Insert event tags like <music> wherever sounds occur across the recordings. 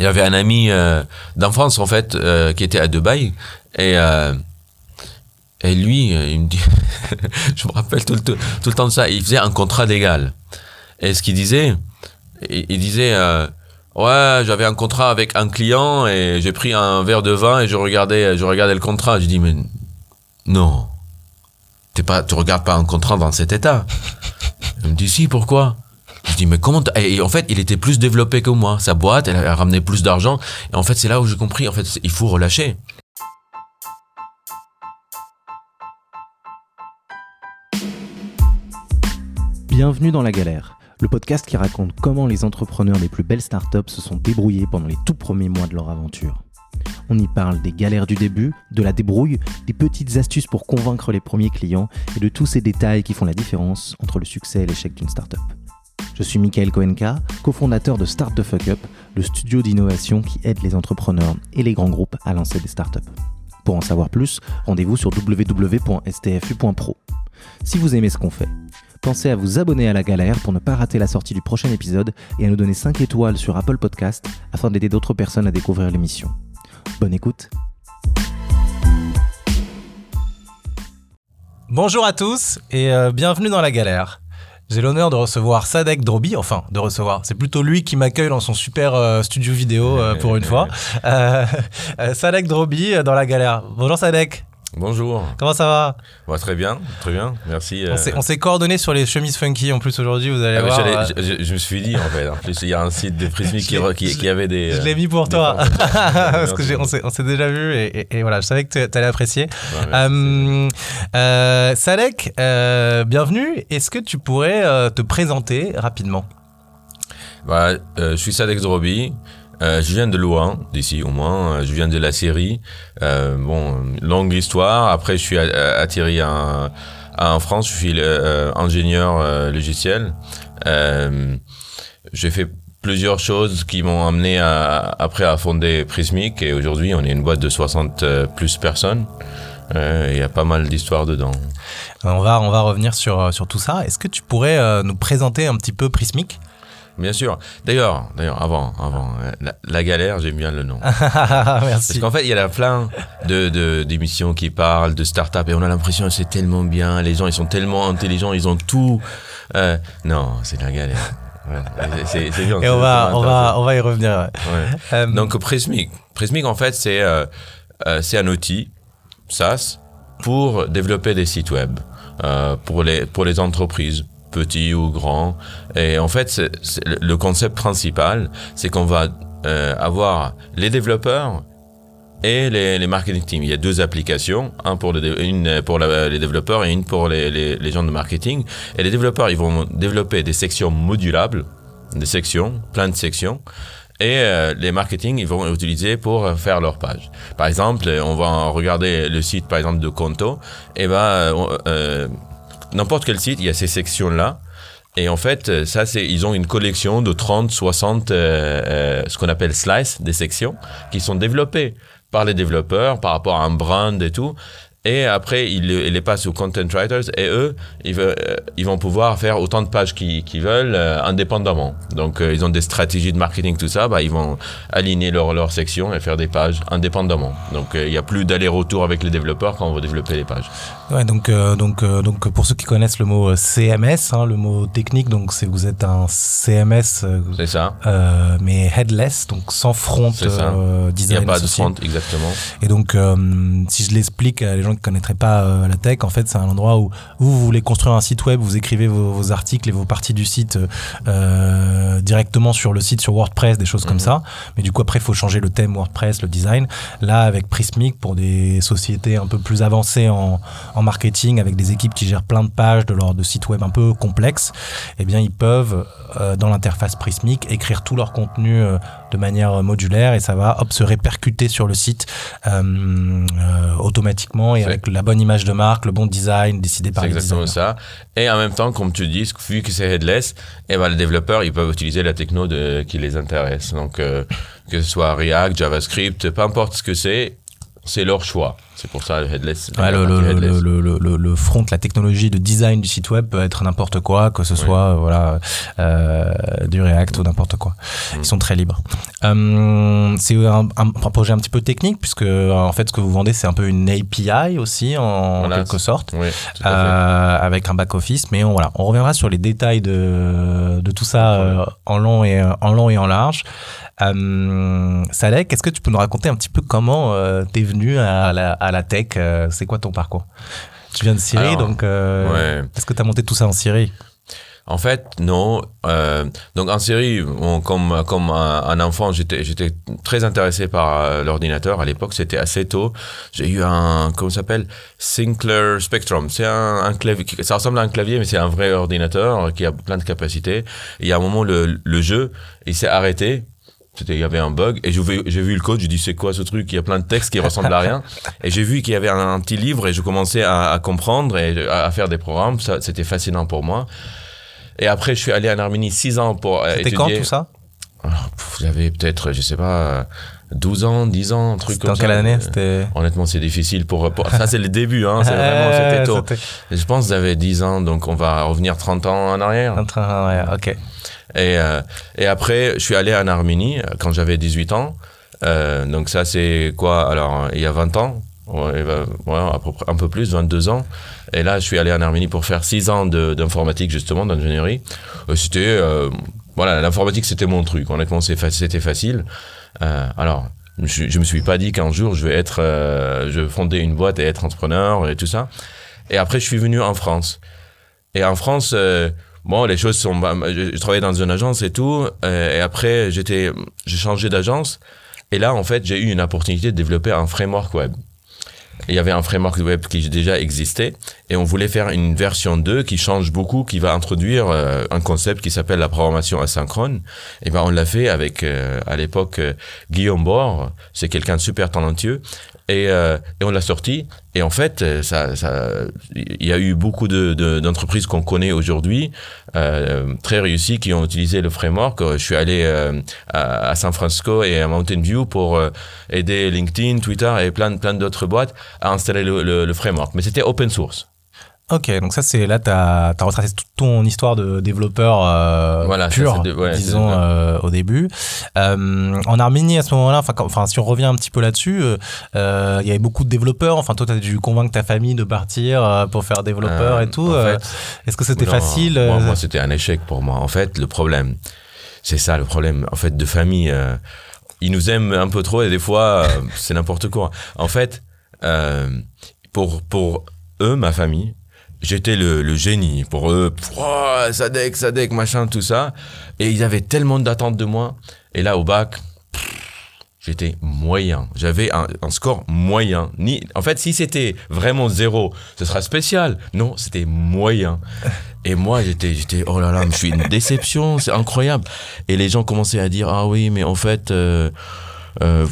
il y avait un ami euh, d'enfance en fait euh, qui était à Dubaï et euh, et lui euh, il me dit <laughs> je me rappelle tout le, tout le temps de ça il faisait un contrat d'égal et ce qu'il disait il, il disait ouais j'avais un contrat avec un client et j'ai pris un verre de vin et je regardais je regardais le contrat. Je dis mais non. T'es pas tu regardes pas un contrat dans cet état. Il me dit si pourquoi? Je dis mais comment et en fait il était plus développé que moi sa boîte elle a ramené plus d'argent et en fait c'est là où j'ai compris en fait il faut relâcher Bienvenue dans La Galère, le podcast qui raconte comment les entrepreneurs des plus belles startups se sont débrouillés pendant les tout premiers mois de leur aventure. On y parle des galères du début, de la débrouille, des petites astuces pour convaincre les premiers clients et de tous ces détails qui font la différence entre le succès et l'échec d'une startup. Je suis Michael Koenka, cofondateur de Start the Fuck Up, le studio d'innovation qui aide les entrepreneurs et les grands groupes à lancer des startups. Pour en savoir plus, rendez-vous sur www.stfu.pro. Si vous aimez ce qu'on fait, pensez à vous abonner à la galère pour ne pas rater la sortie du prochain épisode et à nous donner 5 étoiles sur Apple Podcast afin d'aider d'autres personnes à découvrir l'émission. Bonne écoute Bonjour à tous et euh, bienvenue dans la galère. J'ai l'honneur de recevoir Sadek Drobi, enfin de recevoir, c'est plutôt lui qui m'accueille dans son super euh, studio vidéo euh, pour une fois. Euh, <laughs> euh, Sadek Drobi dans la galère. Bonjour Sadek, bonjour comment ça va Ouais, très bien très bien merci On s'est- On s'est coordonné sur les chemises funky en plus aujourd'hui, vous allez Ah, voir. euh, je, me suis dit en fait en plus il y a un site de Prismic qui, avait des Je euh, l'ai mis pour toi, <laughs> parce que on s'est déjà vu et, et- et voilà, je savais que tu allais apprécier. Merci. Euh, euh, Sadek, euh, bienvenue. Est-ce que tu pourrais euh, te présenter rapidement? Bah, euh, je suis Sadek Drobi. Euh, je viens de loin, d'ici au moins. Euh, Je viens de la Syrie. Euh, bon, longue histoire. Après, je suis atterri en, en France. Je suis euh, ingénieur logiciel. J'ai fait plusieurs choses qui m'ont amené à, après à fonder Prismic. Et aujourd'hui, on est une boîte de 60 euh, plus personnes. Il y a pas mal d'histoires dedans. On va, on va revenir sur, sur tout ça. Est-ce que tu pourrais nous présenter un petit peu Prismic? Bien sûr. D'ailleurs, d'ailleurs, avant, avant, euh, la, la galère, j'aime bien le nom. <laughs> Parce Merci. qu'en fait, il y a plein de, de- d'émissions qui parlent de start-up et on a l'impression que c'est tellement bien, les gens ils sont tellement intelligents, ils ont tout. Euh, non, c'est la galère. Ouais, c'est, c'est bien. Et on va, on va, intéressant. on va y revenir. ouais. Euh, Donc Prismic, Prismic en fait c'est euh, c'est un outil SaaS pour développer des sites web pour les pour les entreprises petits ou grands et en fait le- concept principal c'est qu'on va euh, avoir les développeurs et les, les marketing teams. Il y a deux applications, un pour une pour les développeurs et une pour les, les, gens de marketing. Et les développeurs, ils vont développer des sections modulables, des sections, plein de sections. Et euh, les marketing, ils vont utiliser pour faire leur page. Par exemple, on va regarder le site, par exemple, de Conto. Et ben, euh, n'importe quel site, il y a ces sections-là. Et en fait, euh, ça, c'est, ils ont une collection de 30, 60, euh, euh, ce qu'on appelle slice, des sections, qui sont développées par les développeurs par rapport à un brand et tout. Et après, ils, le- ils les passent aux content writers et eux, ils, veulent- ils vont pouvoir faire autant de pages qu'ils veulent euh, indépendamment. Donc, euh, ils ont des stratégies de marketing, tout ça. Bah, ils vont aligner leur, leur section et faire des pages indépendamment. Donc, euh, il n'y a plus d'aller-retour avec les développeurs quand on veut développer les pages. Ouais, donc, donc, donc, pour ceux qui connaissent le mot CMS, hein, le mot technique, donc c'est vous êtes un CMS, C'est ça. mais headless, donc sans front euh, Il n'y design a pas de front, exactement. Et donc, si je l'explique à les gens qui connaîtraient pas euh, la tech, en fait, c'est un endroit où vous, vous voulez construire un site web, vous écrivez vos, vos articles et vos parties du site euh, directement sur le site, sur WordPress, des choses comme Mhm. ça. Mais du coup, après, il faut changer le thème WordPress, le design. Là, avec Prismic, pour des sociétés un peu plus avancées en, en marketing, avec des équipes qui gèrent plein de pages de leur de sites web un peu complexes, eh bien, ils peuvent, euh, dans l'interface Prismic, écrire tout leur contenu euh, de manière modulaire et ça va hop, se répercuter sur le site euh, euh, automatiquement et avec la bonne image de marque, le bon design décidé par C'est les exactement designers. ça. Et en même temps, comme tu dis, vu que c'est headless, eh ben, les développeurs, ils peuvent utiliser la techno de, qui les intéresse. Donc, euh, que ce soit React, JavaScript, peu importe ce que c'est, c'est leur choix. C'est pour ça le headless. Ouais, le, partie le, headless. le, le, le- le front, la technologie de design du site web peut être n'importe quoi, que ce soit euh, voilà euh, du React ou n'importe quoi. Mm. Ils sont très libres. Euh, c'est un, un- un projet un petit peu technique puisque euh, en fait ce que vous vendez c'est un peu une API aussi en Voilà, quelque sorte. Oui. Euh, avec un back office mais on, voilà on reviendra sur les détails de, de tout ça en long et en long et en large euh, Salek est-ce que tu peux nous raconter un petit peu comment t'es venu à la, à la tech euh, c'est quoi ton parcours? Tu viens de Syrie Alors, donc euh, ouais. est-ce que tu as monté tout ça en Syrie? En fait, non. Euh, donc en série, on- comme comme un, un enfant, j'étais très intéressé par euh, l'ordinateur. À l'époque, c'était assez tôt. J'ai eu un comment ça s'appelle? Sinclair Spectrum. C'est un, un clavier. Ça ressemble à un clavier, mais c'est un vrai ordinateur qui a plein de capacités. Et il y a un moment, le, le jeu, il s'est arrêté. C'était, il y avait un bug et j'ai vu, j'ai vu le code, j'ai dit c'est quoi ce truc? Il y a plein de textes qui ressemblent à rien. <laughs> Et j'ai vu qu'il y avait un, un petit livre et je commençais à, à comprendre et à, à faire des programmes. Ça, c'était fascinant pour moi. Et après, je suis allé en Arménie six ans pour euh, c'était étudier. quand tout ça? Ah, J'avais peut-être, je sais pas, 12 ans, 10 ans, un truc comme en ça. quelle année Euh, c'était Honnêtement, c'est difficile pour, pour- Ça, c'est le début, hein. C'est <laughs> vraiment, c'était tôt. Je pense que j'avais 10 ans, donc on va revenir 30 ans en arrière. un train ouais, ok Et, euh, et après, je suis allé en Arménie euh, quand j'avais 18 ans. Euh, donc ça, c'est quoi Alors, euh, il y a 20 ans? Ouais, ouais, à peu près- un peu plus, 22 ans. Et là, je suis allé en Arménie pour faire 6 ans d'informatique, justement, d'ingénierie. C'était... euh, voilà, l'informatique, c'était mon truc. Honnêtement, c'était facile. Euh, alors, je, je me suis pas dit qu'un jour, je vais être... euh, je vais fonder une boîte et être entrepreneur et tout ça. Et après, je suis venu en France. Et en France... euh, Bon, les choses sont. Je, je travaillais dans une agence et tout, et après j'étais, j'ai changé d'agence, et là en fait j'ai eu une opportunité de développer un framework web. Il y avait un framework web qui déjà existait, et on voulait faire une version 2 qui change beaucoup, qui va introduire euh, un concept qui s'appelle la programmation asynchrone. Et ben on l'a fait avec euh, à l'époque euh, Guillaume Bord, c'est quelqu'un de super talentueux, et, euh, et on l'a sorti. Et en fait, euh, ça, ça, il y a eu beaucoup de, de- d'entreprises qu'on connaît aujourd'hui, euh, très réussies, qui ont utilisé le framework. Je suis allé à, San Francisco et à Mountain View pour aider LinkedIn, Twitter et plein, plein d'autres boîtes à installer le, le, le framework. Mais c'était open source. Ok, donc ça c'est là t'as as retracé toute ton histoire de développeur euh, Voilà, ça, pur, c'est de- ouais, disons euh, au début. Euh, en Arménie à ce moment-là, enfin si on revient un petit peu là-dessus, euh, il y avait beaucoup de développeurs. Enfin toi t'as dû convaincre ta famille de partir pour faire développeur et tout. en fait, Est-ce que c'était facile Moi, moi, c'était un échec pour moi. En fait, le problème, c'est ça le problème. En fait, de famille, ils nous aiment un peu trop et des fois, c'est n'importe quoi. En fait, pour pour eux, ma famille, j'étais le, le génie. Pour eux, Sadek, Sadek, machin, tout ça. Et ils avaient tellement d'attentes de moi. Et là, au bac. J'étais moyen. J'avais un, un score moyen. Ni, en fait, si c'était vraiment zéro, ce sera spécial. Non, c'était moyen. <laughs> Et moi, j'étais, j'étais, oh là là, je suis une déception, c'est incroyable. Et les gens commençaient à dire, ah oui, mais en fait, euh, euh,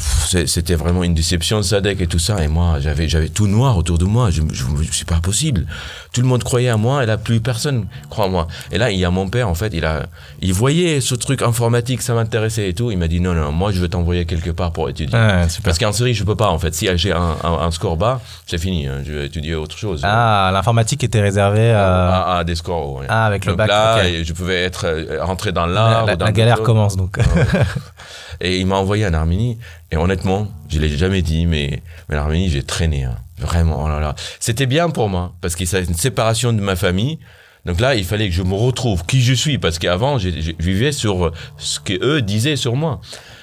c'était vraiment une déception, Sadek et tout ça. Et moi, j'avais, j'avais tout noir autour de moi. Je, je, c'est pas possible. Tout le monde croyait à moi et là, plus personne croit en moi. Et là, il y a mon père, en fait, il a, il voyait ce truc informatique, ça m'intéressait et tout. Il m'a dit, non, non, moi, je veux t'envoyer quelque part pour étudier. Super. Parce qu'en série, je peux pas, en fait. Si j'ai un, un, un score bas, c'est fini. hein. Je vais étudier autre chose. Ah, l'informatique était réservée à... à, à des scores. ouais. Ah, avec le Donc bac, là, ok. et je pouvais être euh, rentré dans la, l'art. la- galère commence donc. Ouais. <laughs> et il m'a envoyé en Arménie. Et honnêtement, je l'ai jamais dit, mais, mais l'Arménie, j'ai traîné. hein. Vraiment, oh là là. C'était bien pour moi, parce que c'est une séparation de ma famille. Donc là, il fallait que je me retrouve qui je suis, parce qu'avant, je vivais sur ce que eux disaient sur moi.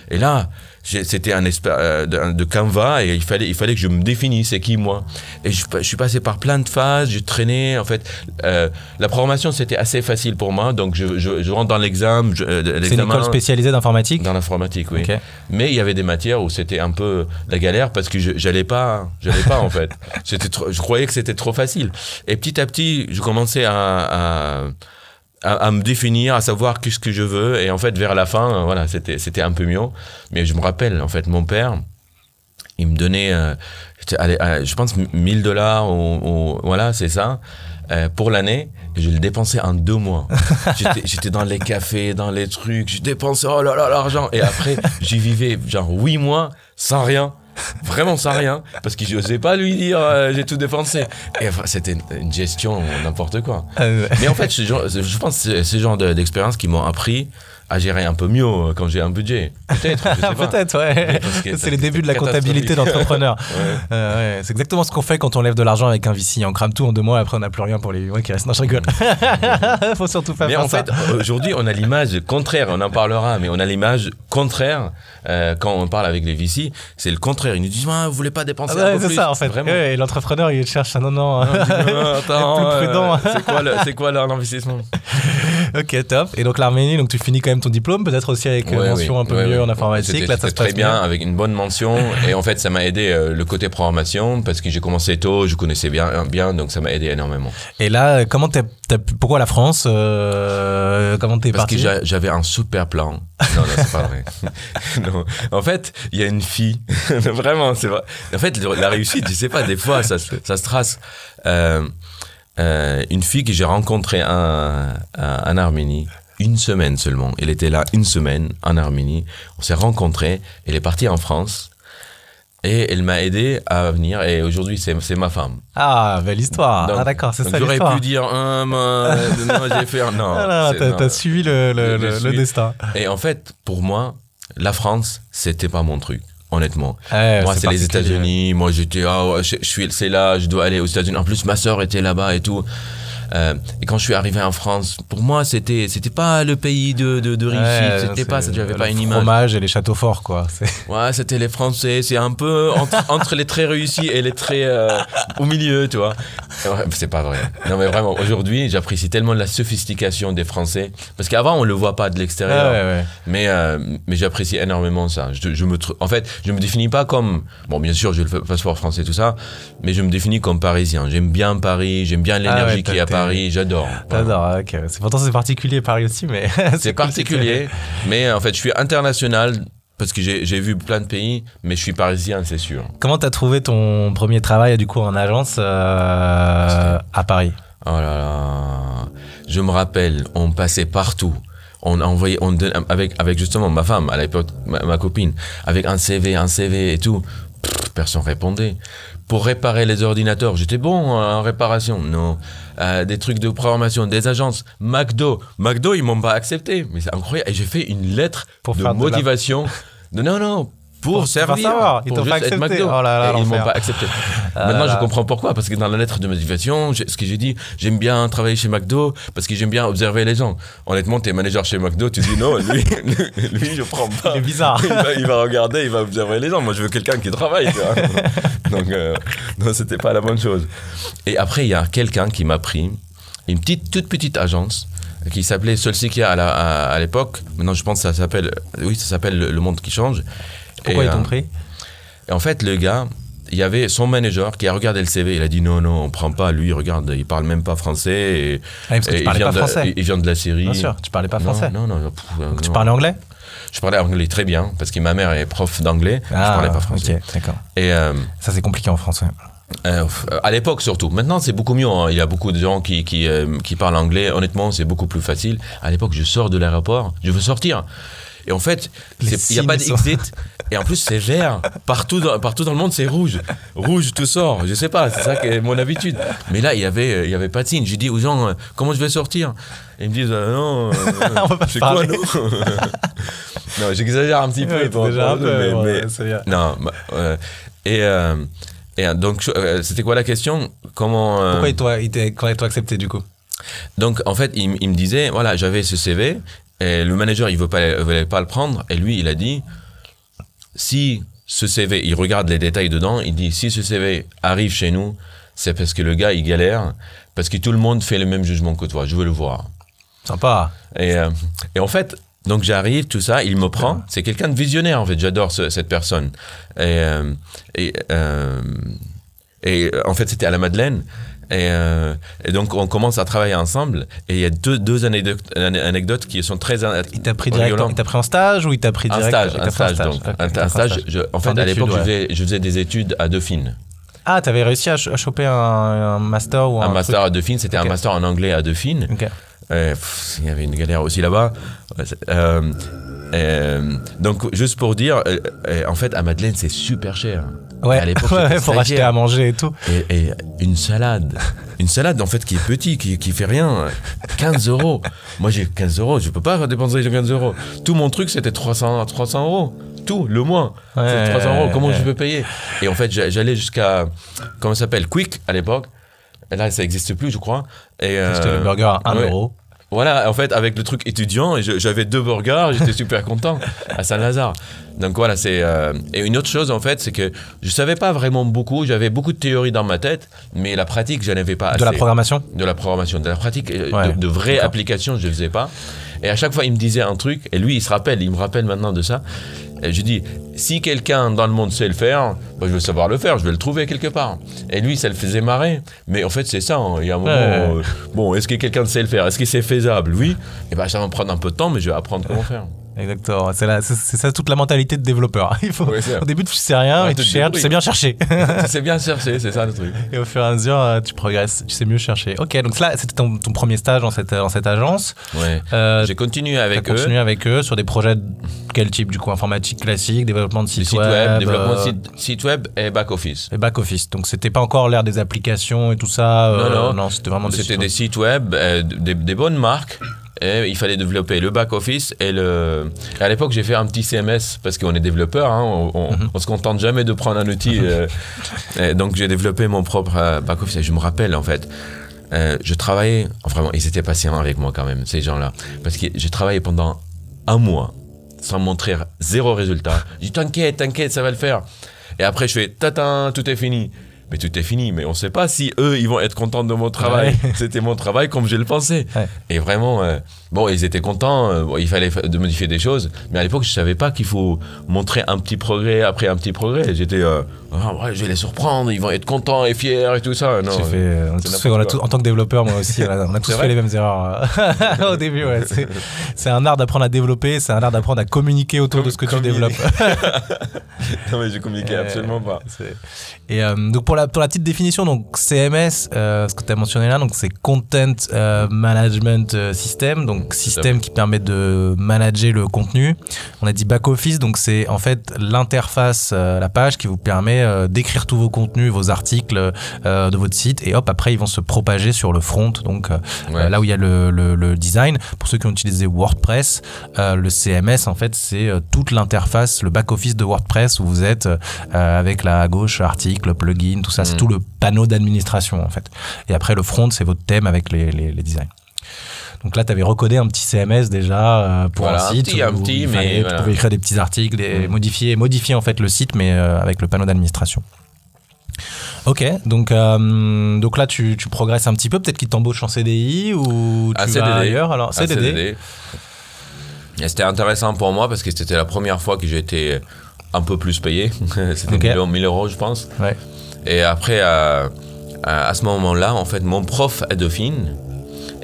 Et là, c'était un espèce euh, de, de Canva et il fallait, il fallait que je me définisse, c'est qui moi. Et je, je suis passé par plein de phases, je traînais. En fait, euh, la programmation c'était assez facile pour moi, donc je, je, je rentre dans l'examen. euh, C'est une école spécialisée d'informatique? Dans l'informatique, oui. Ok. Mais il y avait des matières où c'était un peu la galère parce que je- j'allais pas, j'allais pas en fait. <laughs> C'était, trop- je croyais que c'était trop facile. Et petit à petit, je commençais à, à, à, à me définir, à savoir qu'est-ce que je veux. Et en fait, vers la fin, euh, voilà, c'était, c'était un peu mieux. Mais je me rappelle, en fait, mon père, il me donnait, euh, je pense, 1000 dollars ou, ou- voilà, c'est ça. euh, pour l'année, je le dépensais en deux mois. <laughs> J'étais, j'étais dans les cafés, dans les trucs, je dépensais, oh là là, l'argent. Et après, j'y vivais genre huit mois sans rien. <laughs> vraiment sans rien, parce que j'osais pas lui dire euh, j'ai tout dépensé. Et enfin, c'était une gestion n'importe quoi. Euh, Mais en fait, genre- je pense que c'est ce genre de- d'expérience qui m'ont appris à gérer un peu mieux euh, quand j'ai un budget. Peut-être. <laughs> Peut-être, ouais. <laughs> C'est les débuts de la comptabilité d'entrepreneur. <laughs> Ouais. Euh, ouais, c'est exactement ce qu'on fait quand on lève de l'argent avec un VC. On crame tout en deux mois, après on n'a plus rien pour les mois qui restent. Non, je rigole. Faut surtout pas Mais faire en ça. fait, aujourd'hui, on a l'image contraire, on en parlera, mais on a l'image contraire euh, quand on parle avec les VC. C'est le contraire. Ils nous disent, ah, vous voulez pas dépenser Ah un ouais, peu c'est ça en fait. Vraiment. Et l'entrepreneur il cherche un non non. Non, on dit, non, attends, Plus prudent. euh, c'est quoi, le- c'est quoi leur investissement? Ok top. Et donc l'Arménie, donc tu finis quand même ton diplôme, peut-être aussi avec une Ouais, mention oui. un peu Ouais, mieux ouais. en informatique. Là ça se passe très bien, avec une bonne mention. et en fait, ça m'a aidé euh, le côté programmation parce que j'ai commencé tôt, je connaissais bien, bien donc ça m'a aidé énormément. Et là, comment t'as, pourquoi la France euh, Comment t'es Parce parti que j'a- j'avais un super plan. Non, non, c'est pas vrai. <laughs> non. En fait, il y a une fille. <laughs> Vraiment, c'est vrai. En fait, la réussite, je sais pas, des fois, ça, se- ça se trace. Euh, euh, une fille que j'ai rencontrée en, en Arménie, une semaine seulement. Elle était là une semaine en Arménie. On s'est rencontrés. Elle est partie en France. Et elle m'a aidé à venir. Et aujourd'hui, c'est ma femme. Ah, belle histoire. Donc- ah d'accord, c'est ça J'aurais pu dire, ah, moi, <laughs> non, j'ai fait un. Non. Ah t'as, suivi le, le, le- destin. Et en fait, pour moi, la France, c'était pas mon truc, honnêtement. Ouais, moi, c'est les. États-Unis. Moi, j'étais, ah, ouais, je, je suis, c'est là, je dois aller aux États-Unis. En plus, ma sœur était là-bas et tout. Euh, et quand je suis arrivé en France, pour moi, c'était, c'était pas le pays de, de, de. Ouais, c'était pas, ça, j'avais le pas une image. fromage et les châteaux forts, quoi. <laughs> Ouais, c'était les Français. C'est un peu entre, <laughs> entre les très réussis et les très euh, au milieu, tu vois. Ouais, c'est pas vrai. Non, mais vraiment, aujourd'hui, j'apprécie tellement la sophistication des Français. Parce qu'avant, on le voit pas de l'extérieur. Ouais, ouais, ouais. Mais, euh, mais j'apprécie énormément ça. Je, je me, en fait, je me définis pas comme. Bon, bien sûr, j'ai le passeport français, tout ça. Mais je me définis comme parisien. J'aime bien Paris, j'aime bien l'énergie Ah qui est à t'es- Paris, j'adore. Voilà. Ok. C'est, pourtant, c'est particulier Paris aussi, mais. <laughs> C'est cool, particulier. mais en fait, je suis international parce que j'ai vu plein de pays, mais je suis parisien, c'est sûr. Comment t'as trouvé ton premier travail, du coup, en agence euh, à Paris? Oh là là. Je me rappelle, on passait partout. On envoyait, on avec, avec justement ma femme, à l'époque, ma, ma copine, avec un CV, un CV et tout. Pff, personne répondait. Pour réparer les ordinateurs, j'étais bon en réparation. Non. Euh, des trucs de programmation, des agences. McDo. McDo, ils m'ont pas accepté. Mais c'est incroyable. Et j'ai fait une lettre Pour de faire de la- motivation. De, non, non. Pour, servir. savoir. Ils t'ont pas accepté. McDo. Oh là là, ils m'ont pas accepté. <laughs> Ah Maintenant, là. je comprends pourquoi. Parce que dans la lettre de motivation, ce que j'ai dit, j'aime bien travailler chez McDo parce que j'aime bien observer les gens. Honnêtement, t'es manager chez McDo, tu dis non, <laughs> lui, lui je prends pas. Il est bizarre. Il va, il va regarder, il va observer les gens. Moi, je veux quelqu'un qui travaille. tu. <laughs> Donc, euh, non, c'était pas la bonne chose. Et après, il y a quelqu'un qui m'a pris une petite, toute petite agence qui s'appelait Solsikia à la- à à l'époque. Maintenant, je pense que ça s'appelle, oui, ça s'appelle Le Le Monde qui change. Pourquoi Et, ils t'ont euh, pris et en fait, le gars, il y avait son manager qui a regardé le CV. Il a dit non, non, on prend pas. Lui, regarde, il parle même pas français. Et, Ah, parce que et tu il, parlais pas de, français. il vient de la Syrie. Bien sûr, tu parlais pas français. Non, non, non, pff, Donc, tu parlais anglais? Je parlais anglais très bien parce que ma mère est prof d'anglais. je parlais pas français. Ah, ok, d'accord. Et euh, Ça, c'est compliqué en français. euh, à l'époque surtout. Maintenant, c'est beaucoup mieux. hein. Il y a beaucoup de gens qui, qui, euh, qui parlent anglais. Honnêtement, c'est beaucoup plus facile. À l'époque, je sors de l'aéroport, je veux sortir. Et en fait, il n'y a pas d'exit. Et en plus, c'est vert. Partout dans, partout dans le monde, c'est rouge. Rouge, tout sort. Je sais pas, c'est ça qui est mon habitude. Mais là, il y avait, euh, il y avait pas de signe. J'ai dit aux gens, euh, comment je vais sortir? Et ils me disent, euh, non, euh, <laughs> c'est parler. quoi, nous <laughs> Non, j'exagère un petit peu. Ouais, pour- déjà un peu, mais- bien. non, bah, euh, et, euh, et euh, donc, euh, c'était quoi la question? Comment euh, Pourquoi ils t'ont ils ils accepté, du coup? Donc, en fait, il, m- il me disait voilà, j'avais ce CV, et le manager, il ne pas, voulait pas le prendre, et lui, il a dit si ce CV, il regarde les détails dedans, il dit si ce CV arrive chez nous, c'est parce que le gars, il galère, parce que tout le monde fait le même jugement que toi, je veux le voir. Sympa. Et, euh, et en fait, donc j'arrive, tout ça, il me prend. C'est quelqu'un de visionnaire, en fait. J'adore ce- cette personne. Et, euh, et, euh, et en fait, c'était à la Madeleine. Et, euh, et donc, on commence à travailler ensemble. Et il y a deux, deux anecdotes, ane- anecdotes qui sont très Il t'a pris direct, il t'a pris en stage ou il t'a pris Un direct stage, un pris en stage, donc. Ok, Un, un stage, je- en fait, à l'époque, je, faisais, je faisais des études à Dauphine. Ah, t'avais réussi à, ch- à choper un, un master ou un, Un master truc à Dauphine, c'était un master en anglais à Dauphine. Ok. Euh, pff, il y avait une galère aussi là-bas. Euh, Euh, donc, juste pour dire, euh, euh, en fait, à Madeleine, c'est super cher. Ouais, À l'époque, <laughs> ouais, pour acheter à manger et tout. Et, et une salade. Une salade, en fait, qui est petit, qui, qui fait rien. 15 euros. Moi, j'ai 15 euros. Je peux pas dépenser les 15 euros. Tout mon truc, c'était 300, 300 euros. Tout, le mois. Ouais, c'est 300 euros. Comment je peux payer? Et en fait, j'a- j'allais jusqu'à, comment ça s'appelle? Quick, à l'époque. Là, ça n'existe plus, je crois. Et, C'était euh, le burger à 1 ouais. euro. Voilà, en fait, avec le truc étudiant, j'avais deux burgers, j'étais <laughs> super content à Saint-Lazare. Donc voilà, c'est. euh, Et une autre chose, en fait, c'est que je savais pas vraiment beaucoup, j'avais beaucoup de théories dans ma tête, mais la pratique, je n'avais pas assez. De la programmation De la programmation, de la pratique, euh, Ouais, de, de vraies applications, je ne faisais pas. Et à chaque fois, il me disait un truc, et lui, il se rappelle, il me rappelle maintenant de ça. Et je dis, si quelqu'un dans le monde sait le faire, bah, je veux savoir le faire, je vais le trouver quelque part. Et lui, ça le faisait marrer. Mais en fait, c'est ça. hein. Il y a un moment, euh, bon, est-ce que quelqu'un sait le faire? Est-ce que c'est faisable? Oui. Et ben, ça va me prendre un peu de temps, mais je vais apprendre comment faire. Exactement. C'est la- c'est c'est ça toute la mentalité de développeur. <laughs> Il faut, au début, tu sais rien, Ouais, mais tu tu cherches, <laughs> tu sais bien chercher. c'est bien cherché, c'est ça le truc. Et au fur et à mesure, euh, tu progresses, tu sais mieux chercher. Ok, donc là, c'était ton, ton premier stage dans cette, dans cette agence. Ouais. Euh, J'ai continué avec eux. continué avec eux sur des projets de quel type du coup Informatique classique, développement de site, site web, développement de euh, site, site web et back office. et back office. Donc c'était pas encore l'ère des applications et tout ça. euh, Non, non. c'était vraiment des C'était sites des sites web, des, des bonnes marques. Et il fallait développer le back office et le. et à l'époque, j'ai fait un petit CMS parce qu'on est développeur. hein, on, on, Mhm. on se contente jamais de prendre un outil. <laughs> euh, donc j'ai développé mon propre euh, back office. Et je me rappelle en fait. euh, je travaillais, vraiment, ils étaient patients avec moi quand même, ces gens-là. Parce que j'ai travaillé pendant un mois sans montrer zéro résultat. Je dis t'inquiète, t'inquiète, ça va le faire. Et après, je fais tatin, tout est fini. Mais tout est fini, mais on sait pas si eux, ils vont être contents de mon travail. Ouais. <laughs> C'était mon travail comme je le pensais. Ouais. Et vraiment, euh, bon, ils étaient contents, euh, bon, il fallait fa- de modifier des choses. Mais à l'époque, je savais pas qu'il faut montrer un petit progrès après un petit progrès. J'étais, euh, Ah, ouais, je vais les surprendre, ils vont être contents et fiers et tout ça. Non, fait, euh, on a fait- on en tant que développeur, moi aussi, on a, on a <laughs> tous fait les mêmes erreurs euh, <laughs> au début. Ouais. <laughs> C'est- un art d'apprendre à développer, c'est un art d'apprendre à communiquer autour Com- de ce que tu développes. non, mais je communiquais Euh, absolument pas. Et euh, donc pour la, pour la petite définition, donc CMS, euh, ce que tu as mentionné là, donc c'est Content Management System, donc système qui permet de manager le contenu. On a dit back office, donc c'est en fait l'interface, la page qui vous permet euh, d'écrire tous vos contenus, vos articles euh, de votre site, et hop après ils vont se propager sur le front, donc euh, Ouais. là où il y a le, le- le design. Pour ceux qui ont utilisé WordPress, le CMS, en fait, c'est toute l'interface, le back-office de WordPress où vous êtes avec à gauche, article, plugin, tout ça. C'est Mm. tout le panneau d'administration, en fait. Et après, le front, c'est votre thème avec les, les, les designs. Donc là, tu avais recodé un petit CMS déjà euh, pour Voilà, un un site. petit, un petit, mais fallait- voilà. Tu pouvais écrire des petits articles et Mm. modifier, modifier en fait le site, mais euh, avec le panneau d'administration. Ok, donc, euh, donc là tu, tu progresses un petit peu, peut-être qu'ils t'embauchent en CDI ou tu À vas CDD. ailleurs alors Un CDD. CDD. Et c'était intéressant pour moi parce que c'était la première fois que j'ai été un peu plus payé. <laughs> c'était Ok. 1000 euros- 1000 euros, je pense. Ouais. Et après, à, à ce moment-là, en fait, mon prof à Dauphine,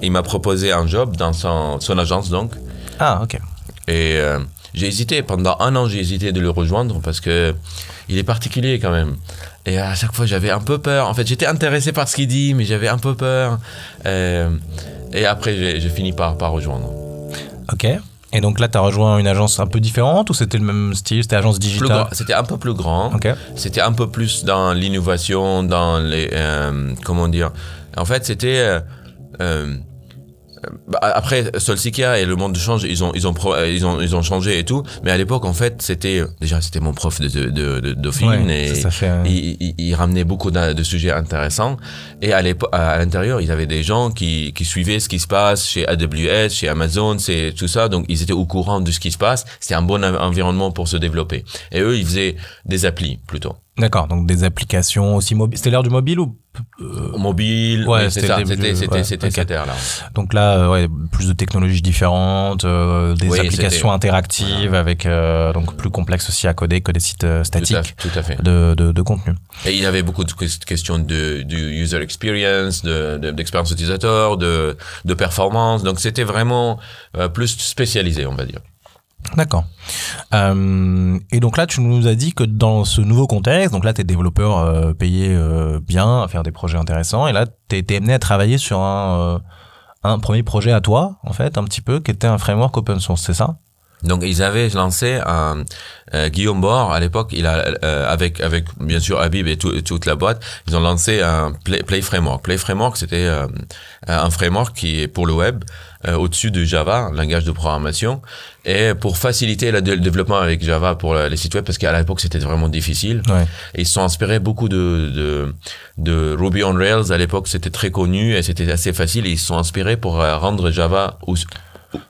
il m'a proposé un job dans son, son agence, donc. Ah ok. Et euh, j'ai hésité, pendant un an, j'ai hésité de le rejoindre parce que il est particulier quand même. Et à chaque fois, j'avais un peu peur. En fait, j'étais intéressé par ce qu'il dit, mais j'avais un peu peur. Euh, et après, j'ai fini par, par rejoindre. Ok. Et donc là tu as rejoint une agence un peu différente ou c'était le même style? C'était agence digitale? C'était un peu plus grand. C'était un peu plus dans l'innovation, dans les. euh, comment dire? En fait, c'était. euh, bah, après, Solsikia et le monde change, ils ont, ils ont, pro- euh, ils ont, ils ont changé et tout. Mais à l'époque, en fait, c'était déjà, c'était mon prof de, de, de, Dauphine Ouais, et ça, ça fait, il, il- il ramenait beaucoup de, de sujets intéressants. Et à l'époque, à l'intérieur, il y avait des gens qui, qui suivaient ce qui se passe chez AWS, chez Amazon, c'est tout ça. Donc, ils étaient au courant de ce qui se passe. C'était un bon en- environnement pour se développer. Et eux, ils faisaient des applis plutôt. D'accord, donc des applications aussi mobiles. C'était l'ère du mobile ou euh, Mobile, Ouais, c'est c'était ça, c'était de- ouais, cette ère-là. Donc là, euh, ouais, plus de technologies différentes, euh, des Oui, applications interactives avec euh, donc plus complexes aussi à coder que des sites Tout à, statiques tout à fait. de, de, de contenu. Et il y avait beaucoup de ques- questions de, du user experience, de, de- d'expérience utilisateur, de, de performance. Donc c'était vraiment plus spécialisé, on va dire. D'accord. Euh, et donc là, tu nous as dit que dans ce nouveau contexte, donc là, tu es développeur euh, payé euh, bien, à faire des projets intéressants, et là, tu été amené à travailler sur un, premier projet à toi, en fait, un petit peu, qui était un framework open source, c'est ça? Donc ils avaient lancé un Guillaume Bord à l'époque, il a avec avec bien sûr Habib et tout- toute la boîte, ils ont lancé un Play, Play Framework. Play Framework, c'était un framework qui est pour le web euh, au-dessus de Java, langage de programmation, et pour faciliter le dé- développement avec Java pour les sites web parce qu'à l'époque c'était vraiment difficile. Ouais. Ils se sont inspirés beaucoup de, de, de Ruby on Rails. À l'époque, c'était très connu et c'était assez facile. Et ils se sont inspirés pour euh, rendre Java ou,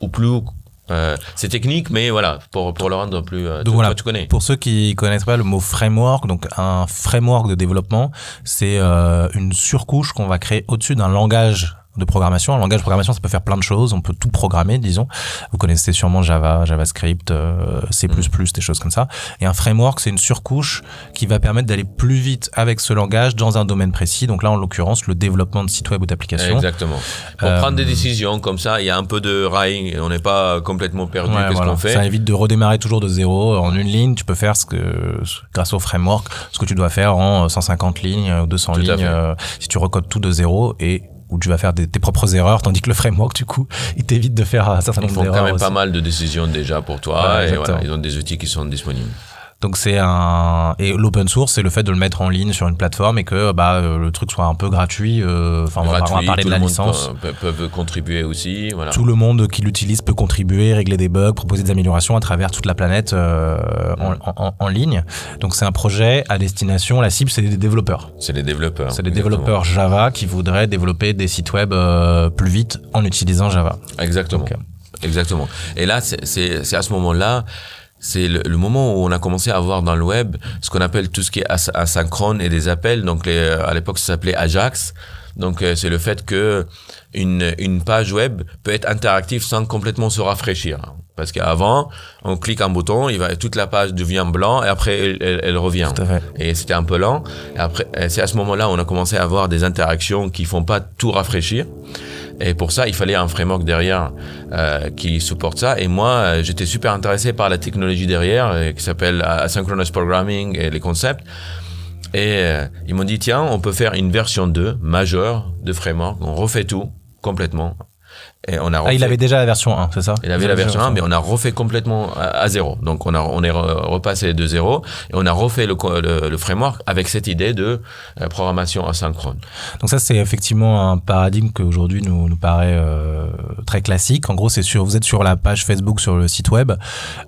ou plus. Euh, c'est technique, mais voilà, pour, pour le rendre plus. euh, Donc voilà. tu connais. Pour ceux qui connaissent pas le mot framework, donc un framework de développement, c'est euh, une surcouche qu'on va créer au-dessus d'un langage de programmation. Un langage de programmation, ça peut faire plein de choses. On peut tout programmer, disons. Vous connaissez sûrement Java, JavaScript, euh, C++, des choses comme ça. Et un framework, c'est une surcouche qui va permettre d'aller plus vite avec ce langage dans un domaine précis. Donc là, en l'occurrence, le développement de sites web ou d'applications. Exactement. Pour Euh, prendre des décisions comme ça, il y a un peu de rail. On n'est pas complètement perdu. Ouais, Qu'est-ce voilà. qu'on fait Ça évite de redémarrer toujours de zéro. En une ligne, tu peux faire ce que, grâce au framework, ce que tu dois faire en 150 lignes ou 200 Tout à lignes euh, si tu recodes tout de zéro et où tu vas faire des- tes propres erreurs, tandis que le framework, du coup, il t'évite de faire un certain Ils nombre font d'erreurs. quand même pas mal de décisions déjà pour toi. Voilà, et voilà, ils ont des outils qui sont disponibles. Donc c'est un et l'open source, c'est le fait de le mettre en ligne sur une plateforme et que bah euh, le truc soit un peu gratuit. euh, Enfin, on va- on va Gratuit, parler tout de la le monde licence. peut- peuvent contribuer aussi. Voilà. Tout le monde qui l'utilise peut contribuer, régler des bugs, proposer des améliorations à travers toute la planète euh, en, en- en ligne. Donc c'est un projet à destination, la cible c'est des développeurs. C'est les développeurs. C'est des exactement. développeurs Java qui voudraient développer des sites web euh, plus vite en utilisant Java. Exactement. Ok. Exactement. Et là, c'est- à ce moment-là, c'est le, le moment où on a commencé à avoir dans le web ce qu'on appelle tout ce qui est as- asynchrone et des appels. Donc, les, à l'époque, ça s'appelait Ajax. Donc, euh, c'est le fait que une, une page web peut être interactive sans complètement se rafraîchir. Parce qu'avant, on clique un bouton, il va, toute la page devient blanc et après, elle, elle- elle revient. Et c'était un peu lent. Et après, c'est à ce moment-là on a commencé à avoir des interactions qui font pas tout rafraîchir. Et pour ça, il fallait un framework derrière euh, qui supporte ça. Et moi, euh, j'étais super intéressé par la technologie derrière, euh, qui s'appelle Asynchronous Programming et les concepts. Et euh, ils m'ont dit, tiens, on peut faire une version 2 majeure de framework. On refait tout complètement. Et on a Ah, refait, il avait déjà la version 1, c'est ça il avait la version 1, mais on a refait complètement à, à zéro. Donc on a on est re- repassé de zéro et on a refait le, le framework avec cette idée de euh, programmation asynchrone. Donc ça, c'est effectivement un paradigme qui aujourd'hui nous, nous paraît euh, très classique. En gros, c'est sur, vous êtes sur la page Facebook, sur le site web.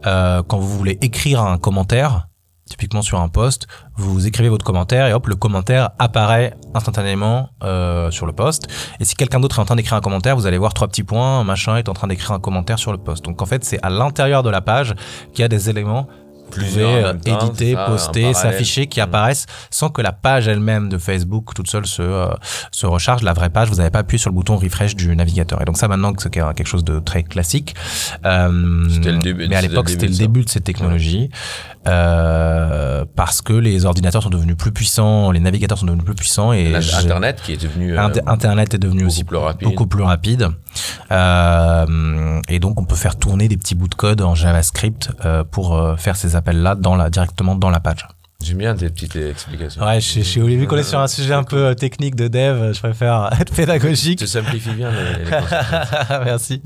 Euh, quand vous voulez écrire un commentaire, typiquement sur un post, vous écrivez votre commentaire et hop, le commentaire apparaît instantanément euh, sur le post. Et si quelqu'un d'autre est en train d'écrire un commentaire, vous allez voir trois petits points, machin est en train d'écrire un commentaire sur le post. Donc en fait, c'est à l'intérieur de la page qu'il y a des éléments Plusieurs temps, éditer, ça, poster, s'afficher, qui apparaissent sans que la page elle-même de Facebook toute seule se, euh, se recharge. La vraie page, vous n'avez pas appuyé sur le bouton refresh du navigateur. Et donc ça maintenant, c'est quelque chose de très classique. Euh, C'était le début- mais à l'époque, c'était le début de cette technologie. Euh, parce que les ordinateurs sont devenus plus puissants, les navigateurs sont devenus plus puissants et Internet qui est devenu euh, Inter- Internet est devenu beaucoup aussi plus rapide. beaucoup plus rapide. Euh, et donc, on peut faire tourner des petits bouts de code en JavaScript euh, pour euh, faire ces appels-là dans la, directement dans la page. J'aime bien tes petites explications. Ouais, je suis vu qu'on est sur un sujet un peu euh, technique de dev, je préfère <laughs> être pédagogique. Tu simplifies bien les, les. <laughs> Merci.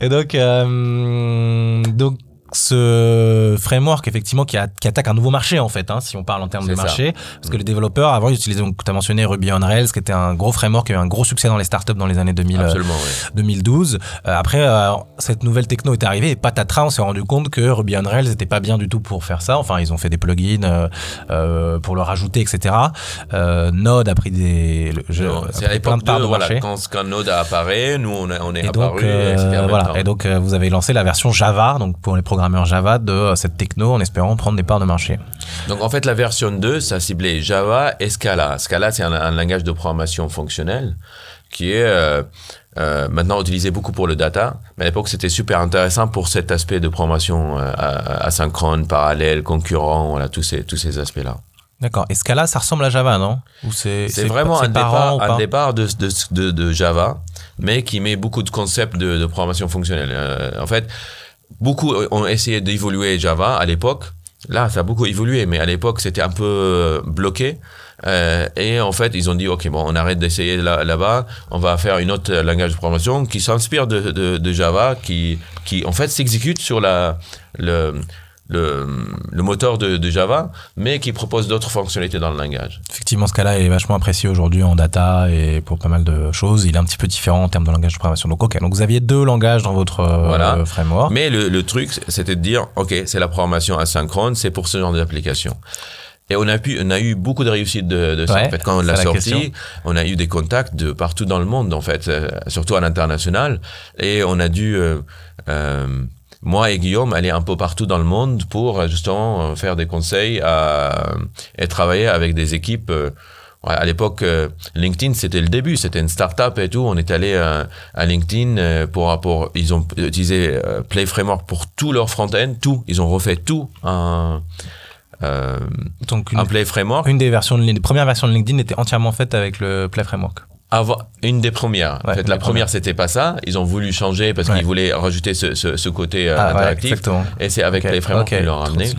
Et donc, euh, donc ce framework effectivement qui, a- qui attaque un nouveau marché en fait, hein, si on parle en termes de ça. marché, parce que les développeurs avant ils utilisaient, donc tu as mentionné Ruby on Rails, qui était un gros framework qui a eu un gros succès dans les startups dans les années 2000, euh, oui. 2012. Euh, après, euh, cette nouvelle techno est arrivée et patatras, on s'est rendu compte que Ruby on Rails n'était pas bien du tout pour faire ça. Enfin, ils ont fait des plugins euh, pour le rajouter, etc. Node a pris des, C'est à l'époque de de, voilà, quand, quand Node a apparu, nous on, a- on est Et apparu. donc, et voilà. donc, vous avez lancé la version Java, donc pour les Java, de euh, cette techno en espérant prendre des parts de marché. Donc en fait, la version 2, ça ciblait Java et Scala. Scala, c'est un, un langage de programmation fonctionnel qui est euh, euh, maintenant utilisé beaucoup pour le data. Mais à l'époque, c'était super intéressant pour cet aspect de programmation euh, asynchrone, parallèle, concurrent, voilà, tous ces, tous ces aspects-là. D'accord. Et Scala, ça ressemble à Java, non? C'est vraiment un départ, un de, de, de, de Java, mais qui met beaucoup de concepts de, programmation fonctionnelle. En fait, beaucoup ont essayé d'évoluer Java à l'époque, là, ça a beaucoup évolué, mais à l'époque, c'était un peu euh, bloqué. Euh, et en fait, ils ont dit, OK, bon, on arrête d'essayer là- là-bas, on va faire une autre langage de programmation qui s'inspire de, de, de Java, qui, qui en fait s'exécute sur la, le, le, le moteur de, de Java, mais qui propose d'autres fonctionnalités dans le langage. Effectivement, ce cas-là est vachement apprécié aujourd'hui en data et pour pas mal de choses. Il est un petit peu différent en termes de langage de programmation. Donc, ok. Donc, vous aviez deux langages dans votre euh, Voilà. framework. Mais le, le truc, c'était de dire, OK, c'est la programmation asynchrone, c'est pour ce genre d'application. Et on a pu, on a eu beaucoup de réussite de, de ça. En fait, quand on l'a la sorti, question. on a eu des contacts de partout dans le monde, en fait, euh, surtout à l'international. Et on a dû, euh, euh, moi et Guillaume, aller un peu partout dans le monde pour euh, justement euh, faire des conseils à, et travailler avec des équipes. euh, à l'époque, euh, LinkedIn, c'était le début, c'était une start-up et tout. On est allé euh, à LinkedIn euh, pour, pour, ils ont utilisé euh, Play Framework pour tout leur front-end, tout. Ils ont refait tout euh, Donc, une, en Play Framework. une des versions, de, les premières versions de LinkedIn était entièrement faite avec le Play Framework. Avant, une des premières. Ouais, en fait, la première, c'était pas ça. Ils ont voulu changer parce Ouais. qu'ils voulaient rajouter ce, ce, ce côté euh, Ah, ouais, interactif. exactement. et c'est avec Ok, Play Framework ok, qu'ils l'ont ramené.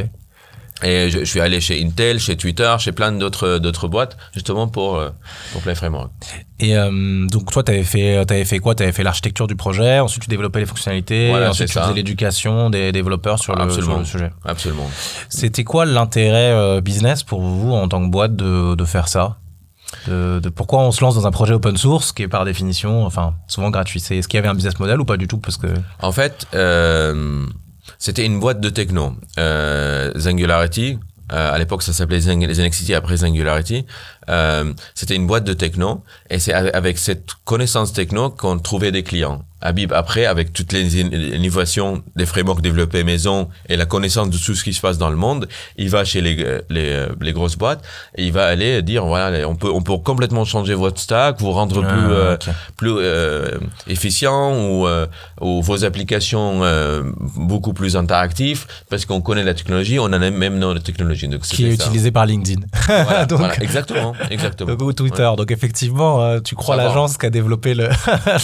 Et je, je suis allé chez Intel, chez Twitter, chez plein d'autres d'autres boîtes, justement pour, euh, pour Play Framework. Et euh, donc toi, tu avais fait, avais fait quoi? Tu avais fait l'architecture du projet, ensuite tu développais les fonctionnalités, Voilà, ensuite tu ça. faisais l'éducation des développeurs sur le, sur le sujet. Absolument. C'était quoi l'intérêt euh, business pour vous en tant que boîte de, de faire ça? De, de pourquoi on se lance dans un projet open source qui est par définition, enfin souvent gratuit. Est-ce qu'il y avait un business model ou pas du tout? Parce que En fait, euh, c'était une boîte de techno. Euh, Singularity, euh, à l'époque ça s'appelait Zing- après Singularity. Euh, c'était une boîte de techno et c'est avec cette connaissance techno qu'on trouvait des clients. Habib, après, avec toutes les in- innovations des frameworks développés maison et la connaissance de tout ce qui se passe dans le monde, il va chez les, les, les grosses boîtes et il va aller dire, voilà, on peut, on peut complètement changer votre stack, vous rendre plus, Ah, euh, ok. plus euh, efficient ou, euh, ou vos applications euh, beaucoup plus interactives parce qu'on connaît la technologie, on en a même dans la technologie. Donc qui est c'était ça. utilisé par LinkedIn. <laughs> <laughs> Voilà, Donc- voilà, exactement, exactement. <laughs> ou Twitter. Donc effectivement, euh, tu crois l'agence qui a développé le,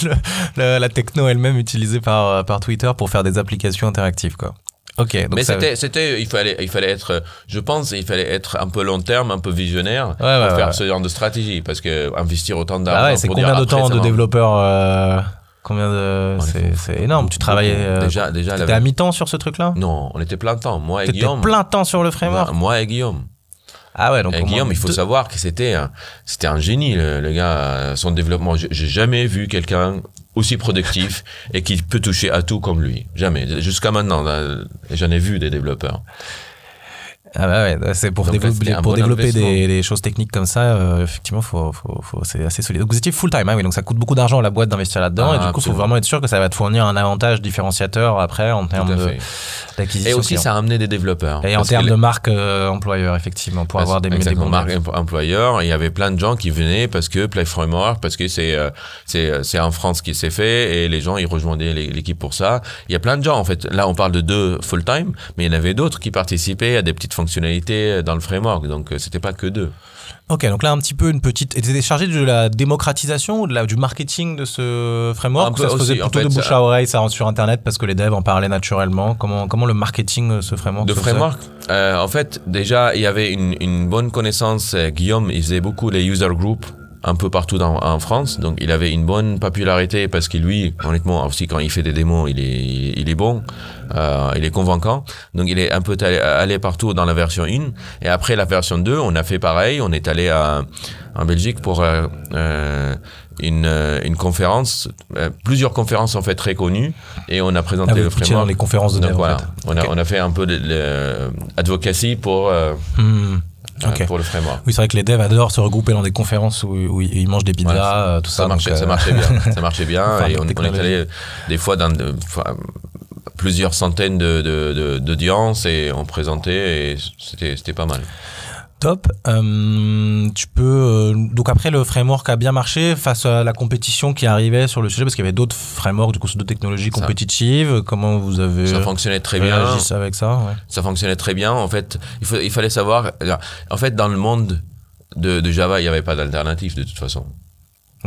le- le- la techno elle-même utilisée par, euh, par Twitter pour faire des applications interactives quoi. Ok. Donc Mais ça- c'était, c'était, il fallait, il fallait être, je pense, il fallait être un peu long terme, un peu visionnaire Ouais, pour ouais, faire ouais. ce genre de stratégie, parce que investir autant d'argent. Ah ouais, c'est combien dire de temps de va- développeur euh, Combien de c'est énorme. Tu travaillais euh, Déjà, déjà. T'étais la- à mi-temps sur ce truc-là? Non, on était plein temps. Moi et Guillaume. plein temps sur le framework? Moi et Guillaume. Ah ouais, donc Et Guillaume, il faut deux- savoir que c'était un, c'était un génie, le, le gars. euh, Son développement, j'ai jamais vu quelqu'un aussi productif <laughs> et qui peut toucher à tout comme lui. Jamais. Jusqu'à maintenant, j'en ai vu des développeurs. Ah bah ouais, c'est pour Donc, développer, pour bon développer des, des choses techniques comme ça, euh, effectivement, faut, faut, faut- c'est assez solide. Donc vous étiez full time, hein, oui, donc ça coûte beaucoup d'argent à la boîte d'investir là-dedans, Ah, et du coup, il faut vraiment être sûr que ça va te fournir un avantage différenciateur après en termes d'acquisition. Et aussi, client. ça a amené des développeurs. Et en termes les- de marque euh, employeur, effectivement, pour avoir des, des bons marque employeur. Il y avait plein de gens qui venaient parce que Play Framework, parce que c'est euh, c'est euh, c'est en France qui s'est fait et les gens ils rejoignaient l'é- l'équipe pour ça. Il y a plein de gens en fait. Là, on parle de deux full time, mais il y en avait d'autres qui participaient à des petites fonctionnalités dans le framework. Donc euh, c'était pas que deux. Ok, donc là, un petit peu une petite. Et t'étais chargé de la démocratisation ou de la, du marketing de ce framework Un peu Ça se faisait aussi, en plutôt de bouche à oreille, ça rentre sur Internet parce que les devs en parlaient naturellement? Comment, comment le marketing de ce framework De framework, euh, en fait, déjà, il y avait une, une bonne connaissance. euh, Guillaume, il faisait beaucoup les user groups un peu partout dans, en France. Donc, il avait une bonne popularité parce que lui, honnêtement, aussi quand il fait des démos, il est, il, est bon, euh, il est convaincant. Donc, il est un peu allé, allé partout dans la version 1. Et après la version 2, on a fait pareil. On est allé à, en Belgique pour euh, euh, une, une conférence, plusieurs conférences en fait très connues. Et on a présenté Ah, le framework. dans les conférences de Donc, dev, en voilà, fait. on, a, on a fait un peu de, de advocacy pour, Hmm. Euh, pour le framework. Oui, c'est vrai que les devs adorent se regrouper dans des conférences où, où ils mangent des pizzas, Voilà, euh, tout ça. Ça, marchait, donc, ça euh, marchait bien. Ça marchait bien. <laughs> Enfin, et on, on est allé des fois dans de- plusieurs centaines de, de, de- d'audiences et on présentait et c'était pas mal. Top. Euh, tu peux euh, donc après le framework a bien marché face à la compétition qui arrivait sur le sujet parce qu'il y avait d'autres frameworks du coup d'autres technologies Ça. compétitives. Comment vous avez Ça fonctionnait très bien. réagi avec ça ouais. Ça fonctionnait très bien. En fait, il, faut, il fallait savoir. En fait, dans le monde de, de Java, il n'y avait pas d'alternative de toute façon.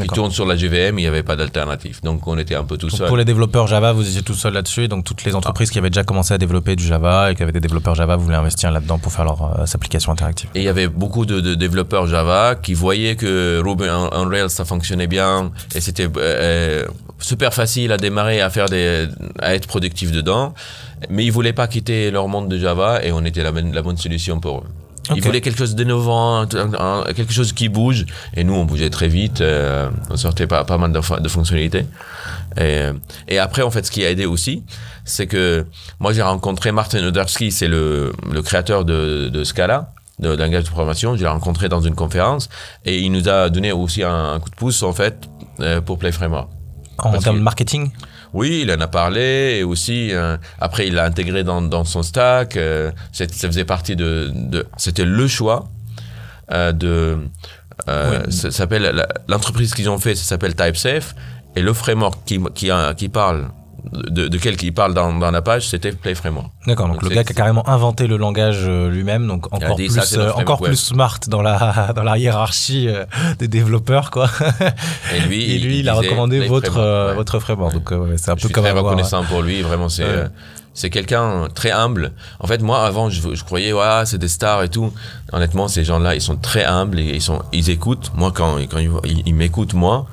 Qui tourne sur la JVM, il n'y avait pas d'alternative. Donc on était un peu tout Donc, seul. pour les développeurs Java, vous étiez tout seul là-dessus. Donc toutes les entreprises qui avaient déjà commencé à développer du Java et qui avaient des développeurs Java voulaient investir là-dedans pour faire leurs euh, applications interactives. Et il y avait beaucoup de, de développeurs Java qui voyaient que Ruby on, on Rails ça fonctionnait bien et c'était euh, super facile à démarrer, à faire des, à être productif dedans. Mais ils voulaient pas quitter leur monde de Java et on était la bonne solution pour eux. Ils Ok. voulaient quelque chose d'innovant, quelque chose qui bouge. Et nous, on bougeait très vite. euh, on sortait pas, pas mal de, fo- de fonctionnalités. Et, et après, en fait, ce qui a aidé aussi, c'est que moi, j'ai rencontré Martin Odersky, c'est le, le créateur de, de Scala, de langage de programmation. Je l'ai rencontré dans une conférence et il nous a donné aussi un, un coup de pouce, en fait, euh, pour Play Framework. En termes de marketing? Oui, il en a parlé et aussi euh, après il l'a intégré dans, dans son stack. euh, ça faisait partie de, de c'était le choix euh, de euh, Oui. ça s'appelle l'entreprise qu'ils ont fait, ça s'appelle TypeSafe et le framework qui qui, qui parle de, de quel il parle dans, dans la page, c'était Play Framework. D'accord, donc, Donc le gars qui a carrément inventé le langage euh, lui-même, donc encore, plus, ça, euh, encore framework web. plus smart dans la, <laughs> dans la hiérarchie euh, des développeurs. Quoi. Et lui, <laughs> Et lui, il, a recommandé votre, Framework, ouais. votre framework. Ouais. Donc ouais, c'est un je peu suis comme très avoir- reconnaissant pour lui. Vraiment, c'est euh, quelqu'un très humble. En fait, moi, avant, je, je croyais, ouais, c'est des stars et tout. Honnêtement, ces gens-là, ils sont très humbles et ils sont, ils écoutent. Moi, quand ils- ils m'écoutent, moi.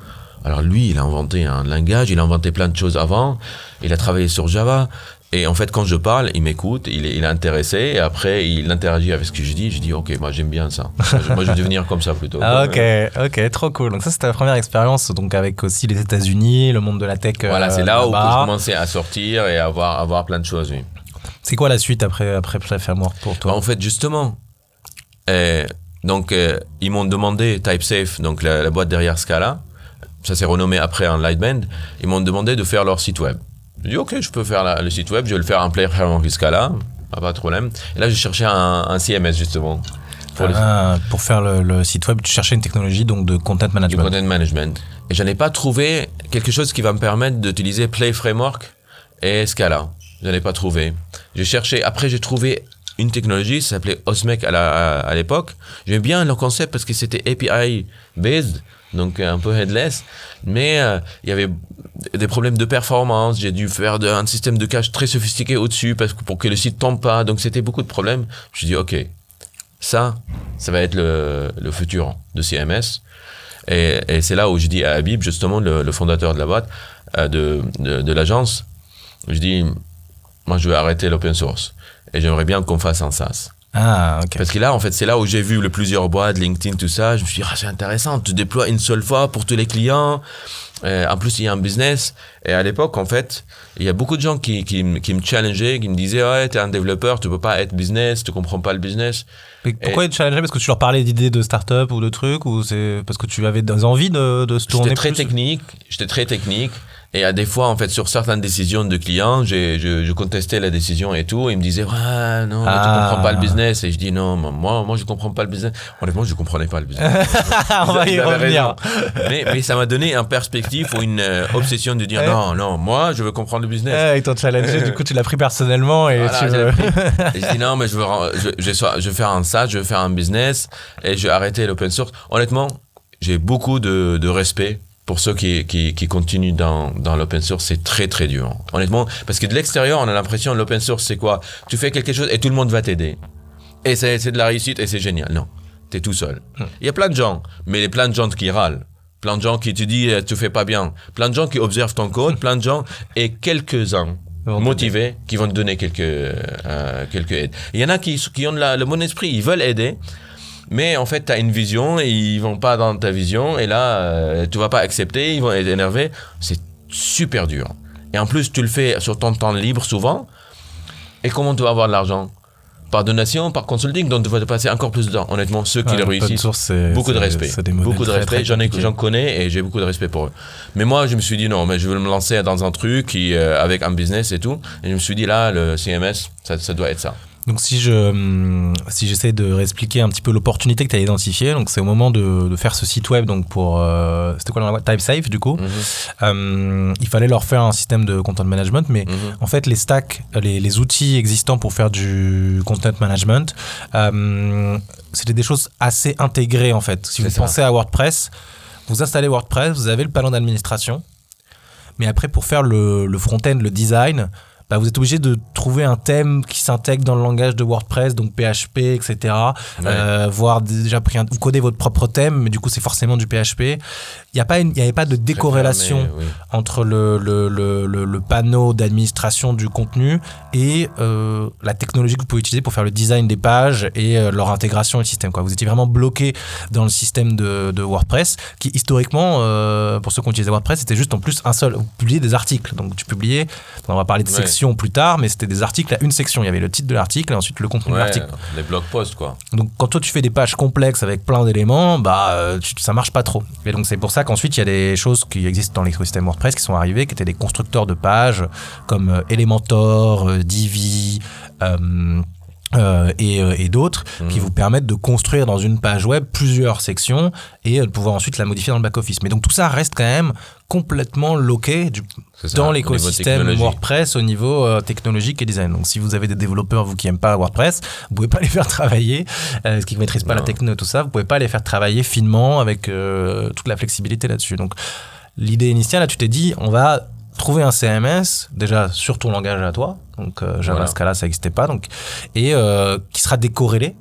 Alors lui, il a inventé un langage, il a inventé plein de choses avant. Il a travaillé sur Java. Et en fait, quand je parle, il m'écoute, il est, il est intéressé, et après, il interagit avec ce que je dis. Je dis, ok, moi, j'aime bien ça. Moi, je- vais devenir comme ça plutôt. Ah, ok, ok, trop cool. Donc ça, c'était la première expérience, donc avec aussi les États-Unis, le monde de la tech. Voilà, euh, c'est là où je commençais à sortir et à avoir, à voir plein de choses, oui. C'est quoi la suite après après Framework pour Bah, toi en fait, justement, euh, donc euh, ils m'ont demandé TypeSafe, donc la, la boîte derrière Scala, ça s'est renommé après en Lightband, ils m'ont demandé de faire leur site web. J'ai dit ok, je peux faire la- le site web, je vais le faire en Play Framework Scala, pas, pas de problème. Et là, j'ai cherché un, un CMS justement pour Ah, Pour faire le, le site web, tu cherchais une technologie donc de content du management. content management. Et je n'ai pas trouvé quelque chose qui va me permettre d'utiliser Play Framework et Scala. Je n'ai pas trouvé. J'ai cherché, après j'ai trouvé une technologie, ça s'appelait Osmec à la- à, à l'époque. J'aimais bien le concept parce que c'était API based, donc un peu headless, mais euh, il y avait des problèmes de performance. J'ai dû faire un système de cache très sophistiqué au-dessus parce que pour que le site tombe pas. Donc c'était beaucoup de problèmes. Je dit ok, ça, ça va être le, le futur de CMS. Et, c'est là où je dis à Habib, justement, le, fondateur de la boîte, euh, de, de, de l'agence, je dis, moi, je vais arrêter l'open source. Et j'aimerais bien qu'on fasse un SaaS. Ah, ok. Parce que là, en fait, c'est là où j'ai vu le plusieurs boîtes, LinkedIn, tout ça. Je me suis dit, ah, c'est intéressant, tu déploies une seule fois pour tous les clients. Euh, en plus, il y a un business. Et à l'époque, en fait, il y a beaucoup de gens qui, qui, me- qui me challengeaient, qui me disaient, ouais, t'es un développeur, tu peux pas être business, tu comprends pas le business. Mais pourquoi ils te challengeaient Parce que tu leur parlais d'idées de start-up ou de trucs Ou c'est parce que tu avais des envies de, de se tourner J'étais très plus? technique, j'étais très technique. Et à des fois, en fait, sur certaines décisions de clients, j'ai- je, je contestais la décision et tout. Et ils me disaient, ouais, non, mais tu Ah. comprends pas le business. Et je dis, non, moi, moi, je comprends pas le business. Honnêtement, je comprenais pas le business. <laughs> On va y revenir. mais, mais ça m'a donné un perspective ou une euh, obsession de dire, Ouais. non, non, moi, je veux comprendre le business. Ouais, ils t'ont challengé, du coup tu l'as pris personnellement et Voilà, tu veux... <laughs> Et je dis non, mais je veux, je, je veux faire un SaaS, je veux faire un business et je vais arrêter l'open source. Honnêtement, j'ai beaucoup de, de respect pour ceux qui, qui, qui continuent dans, dans l'open source. C'est très, très dur. Honnêtement, parce que de l'extérieur, on a l'impression que l'open source, c'est quoi? Tu fais quelque chose et tout le monde va t'aider. Et c'est c'est de la réussite et c'est génial. Non, t'es tout seul. Il y a plein de gens, mais il y a plein de gens qui râlent. Plein de gens qui te disent euh, tu fais pas bien. Plein de gens qui observent ton code, <laughs> plein de gens et quelques-uns motivés qui vont te donner quelques, euh, quelques aides. Il y en a qui, qui ont la- le bon esprit, ils veulent aider, mais en fait, tu as une vision et ils vont pas dans ta vision, et là, euh, tu vas pas accepter, ils vont être énervés. C'est super dur. Et en plus, tu le fais sur ton temps libre souvent, et comment tu vas avoir de l'argent? Par donation, par consulting, donc tu vas te passer encore plus de temps. Honnêtement, ceux qui Ouais, le réussissent, source, beaucoup de respect. Beaucoup de respect. J'en ai, compliqués. j'en connais et j'ai beaucoup de respect pour eux. Mais moi, je me suis dit non, mais je veux me lancer dans un truc qui, euh, avec un business et tout. Et je me suis dit là, le CMS, ça, ça doit être ça. Donc si je hum, si j'essaie de réexpliquer un petit peu l'opportunité que tu as identifiée, donc c'est au moment de, de faire ce site web donc pour euh, c'était quoi le nom? TypeSafe du coup. Mhm. Euh, il fallait leur faire un système de content management, mais Mhm. en fait les stacks, les, les outils existants pour faire du content management, euh, c'était des choses assez intégrées en fait. Si vous ça. pensez à WordPress, Vous installez WordPress, vous avez le panneau d'administration. Mais après, pour faire le, le front-end, le design, bah, vous êtes obligé de trouver un thème qui s'intègre dans le langage de WordPress, donc PHP, etc. Euh, voire déjà pris un, vous codez votre propre thème, mais du coup c'est forcément du PHP. Il n'y a pas, il y avait pas de décorrélation fermé, oui. entre le, le, le, le- panneau d'administration du contenu et euh, la technologie que vous pouvez utiliser pour faire le design des pages et euh, leur intégration au système. Quoi. Vous étiez vraiment bloqué dans le système de, de WordPress, qui historiquement, pour ceux qui ont utilisé WordPress, c'était juste en plus un seul. Vous publiez des articles, donc tu publiais. On va parler de Ouais. Plus tard, mais c'était des articles à une section. Il y avait le titre de l'article et ensuite le contenu de l'article. les blog posts, quoi. Donc quand toi tu fais des pages complexes avec plein d'éléments, bah euh, tu- ça marche pas trop. Et donc c'est pour ça qu'ensuite il y a des choses qui existent dans l'écosystème WordPress qui sont arrivées, qui étaient des constructeurs de pages comme euh, Elementor, euh, Divi. euh, euh, et, et d'autres Mhm. qui vous permettent de construire dans une page web plusieurs sections et de pouvoir ensuite la modifier dans le back-office. Mais donc tout ça reste quand même complètement loqué du, dans l'écosystème. WordPress au niveau euh, technologique et design. Donc si vous avez des développeurs vous qui aiment pas WordPress, vous pouvez pas <laughs> les faire travailler, euh, qui ne maîtrisent pas la techno et tout ça, vous pouvez pas les faire travailler finement avec euh, toute la flexibilité là-dessus. Donc l'idée initiale, là tu t'es dit, on va trouver un CMS déjà sur ton langage à toi, donc euh, Java Voilà. Scala ça n'existait pas, donc et euh, qui sera décorrélé.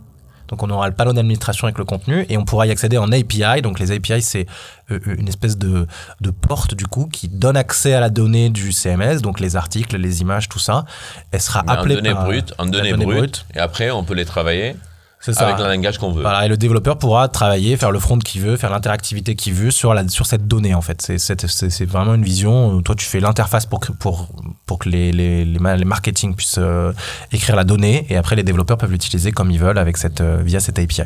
Donc on aura le panneau d'administration avec le contenu et on pourra y accéder en API. Donc les API c'est euh, une espèce de, de porte du coup qui donne accès à la donnée du CMS, donc les articles, les images, tout ça. Elle sera Mais en appelée données par brutes, en données donnée brutes, brute. et après on peut les travailler ça. avec le langage qu'on veut. Voilà, et le développeur pourra travailler, faire le front qu'il veut, faire l'interactivité qu'il veut sur, la, sur cette donnée en fait. C'est, vraiment une vision. euh, Toi, tu fais l'interface pour que, pour, pour que les, les, les, ma- les marketing puissent euh, écrire la donnée et après les développeurs peuvent l'utiliser comme ils veulent avec cette, euh, via cette API.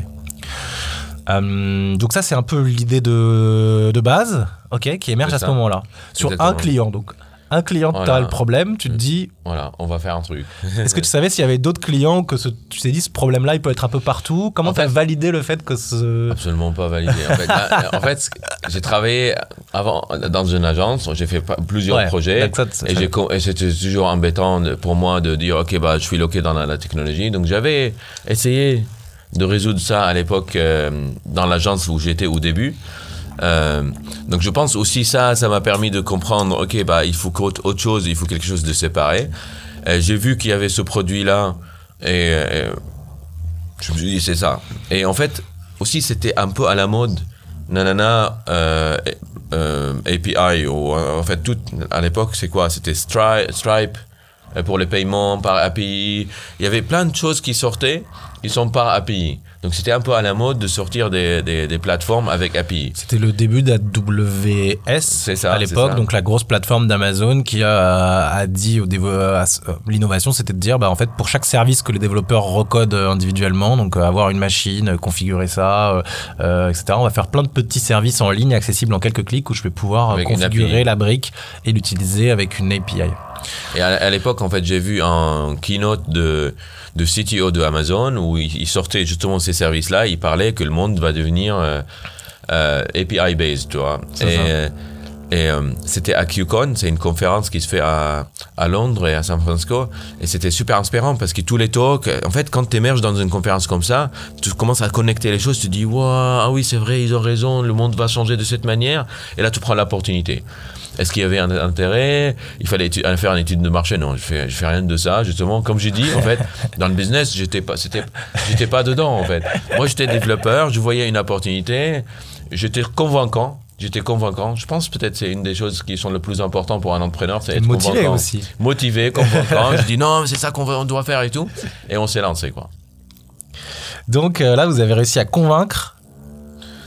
Euh, donc ça c'est un peu l'idée de, de base, ok, qui émerge à ce moment-là. Sur un client, donc un client, tu as Voilà. le problème, tu te dis, Voilà, on va faire un truc. <laughs> est-ce que tu savais s'il y avait d'autres clients que ce, tu t'es dit ce problème-là il peut être un peu partout? Comment En tu as fait- validé le fait que ce... Absolument pas validé. En fait, là, <laughs> en fait, j'ai travaillé avant dans une agence, j'ai fait plusieurs Ouais, projets. Et, c'était toujours embêtant pour moi de dire, OK, bah, je suis loqué dans la, la technologie. Donc, j'avais essayé de résoudre ça à l'époque euh, dans l'agence où j'étais au début. Euh, donc, je pense aussi ça, ça m'a permis de comprendre, OK, bah, il faut autre chose, il faut quelque chose de séparé. Euh, j'ai vu qu'il y avait ce produit-là et, euh, je me suis dit, c'est ça. Et en fait, aussi, c'était un peu à la mode, nanana, API, ou en fait, tout, à l'époque, c'est quoi? C'était Stri- Stripe pour les paiements par API. Il y avait plein de choses qui sortaient, qui sont par API. Donc, c'était un peu à la mode de sortir des, des, des plateformes avec API. C'était le début d'AWS à l'époque, donc la grosse plateforme d'Amazon qui a, a dit euh, l'innovation, c'était de dire bah en fait pour chaque service que les développeurs recodent euh, individuellement, donc euh, avoir une machine, configurer ça, euh, etc. On va faire plein de petits services en ligne accessibles en quelques clics où je vais pouvoir Avec configurer la brique et l'utiliser avec une API. Et à l'époque, en fait, j'ai vu un keynote de, de CTO de Amazon où il, sortait justement ces services-là. Il parlait que le monde va devenir euh, euh, API-based, tu vois. Et euh, c'était à QCon, c'est une conférence qui se fait à, à Londres et à San Francisco. Et c'était super inspirant parce que tous les talks, en fait, quand tu émerges dans une conférence comme ça, tu commences à connecter les choses, tu te dis, waouh, ah oui, c'est vrai, ils ont raison, le monde va changer de cette manière. Et là, tu prends l'opportunité. Est-ce qu'il y avait un intérêt? Il fallait faire une étude de marché? Non, je fais, je fais rien de ça. Justement, comme j'ai dit, en fait, dans le business, j'étais pas, c'était, j'étais pas dedans. En fait, moi, j'étais développeur, je voyais une opportunité, j'étais convaincant. J'étais convaincant. Je pense peut-être c'est une des choses qui sont le plus importantes pour un entrepreneur, c'est être Motivé convaincant. aussi. Motivé, convaincant. je dis non, c'est ça qu'on doit faire et tout. Et on s'est lancé quoi. Donc euh, là, vous avez réussi à convaincre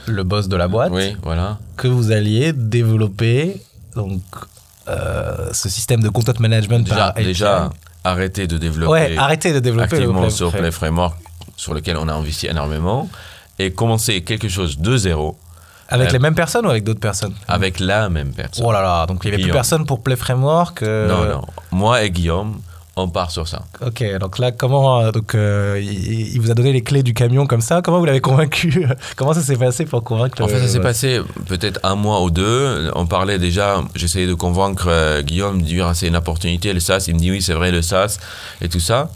le boss de la boîte Oui, voilà. que vous alliez développer donc euh, ce système de content management Déjà, par déjà arrêter de développer. ouais, arrêtez de développer le activement Play- sur Play- Framework sur lequel on a investi énormément et commencer quelque chose de zéro avec Euh, les mêmes personnes ou avec d'autres personnes? avec la même personne. Oh là là, donc il n'y avait plus personne pour Play Framework. euh, Non, non. Moi et Guillaume, on part sur ça. Ok, donc là, comment euh, donc euh, il, il vous a donné les clés du camion comme ça? Comment vous l'avez convaincu? <laughs> Comment ça s'est passé pour convaincre En fait, ça s'est passé peut-être un mois ou deux. On parlait déjà, j'essayais de convaincre euh, Guillaume de dire ah, c'est une opportunité, le SaaS. Il me dit oui, c'est vrai, le SaaS et tout ça.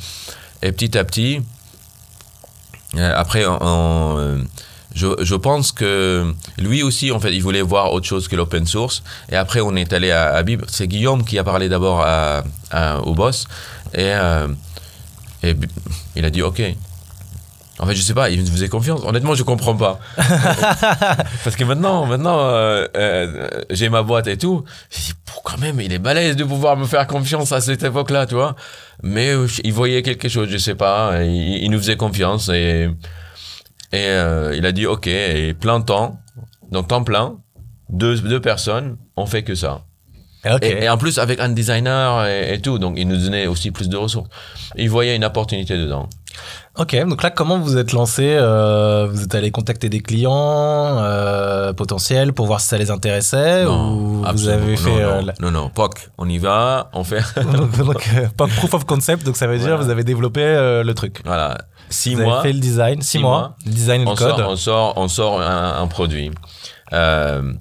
Et petit à petit, euh, après, on, on, je, je pense que lui aussi, en fait, il voulait voir autre chose que l'open source. Et après, on est allé à Habib. C'est Guillaume qui a parlé d'abord à, au boss. Et, euh, et il a dit OK. En fait, je sais pas, il me faisait confiance. Honnêtement, je comprends pas. <laughs> Parce que maintenant, maintenant, euh, euh, j'ai ma boîte et tout. J'ai dit, quand même, il est balèze de pouvoir me faire confiance à cette époque-là, tu vois. Mais il voyait quelque chose, je sais pas. Il, il nous faisait confiance et, et euh, il a dit OK. Et plein temps, donc temps plein, deux, deux personnes, on fait que ça. Et, et en plus, avec un designer et, et tout, donc il nous donnait aussi plus de ressources. Il voyait une opportunité dedans. Ok, donc là, comment vous êtes lancé euh, Vous êtes allé contacter des clients euh, potentiels pour voir si ça les intéressait ou vous avez non, fait non, euh, la- non, non, POC, on y va, on fait. donc, <laughs> donc, euh, proof of concept, donc ça veut dire Voilà. vous avez développé euh, le truc. voilà, six vous mois. avez fait le design, six, Six mois, mois. le design et le on code. sort, on sort, on sort un, un produit. Euh,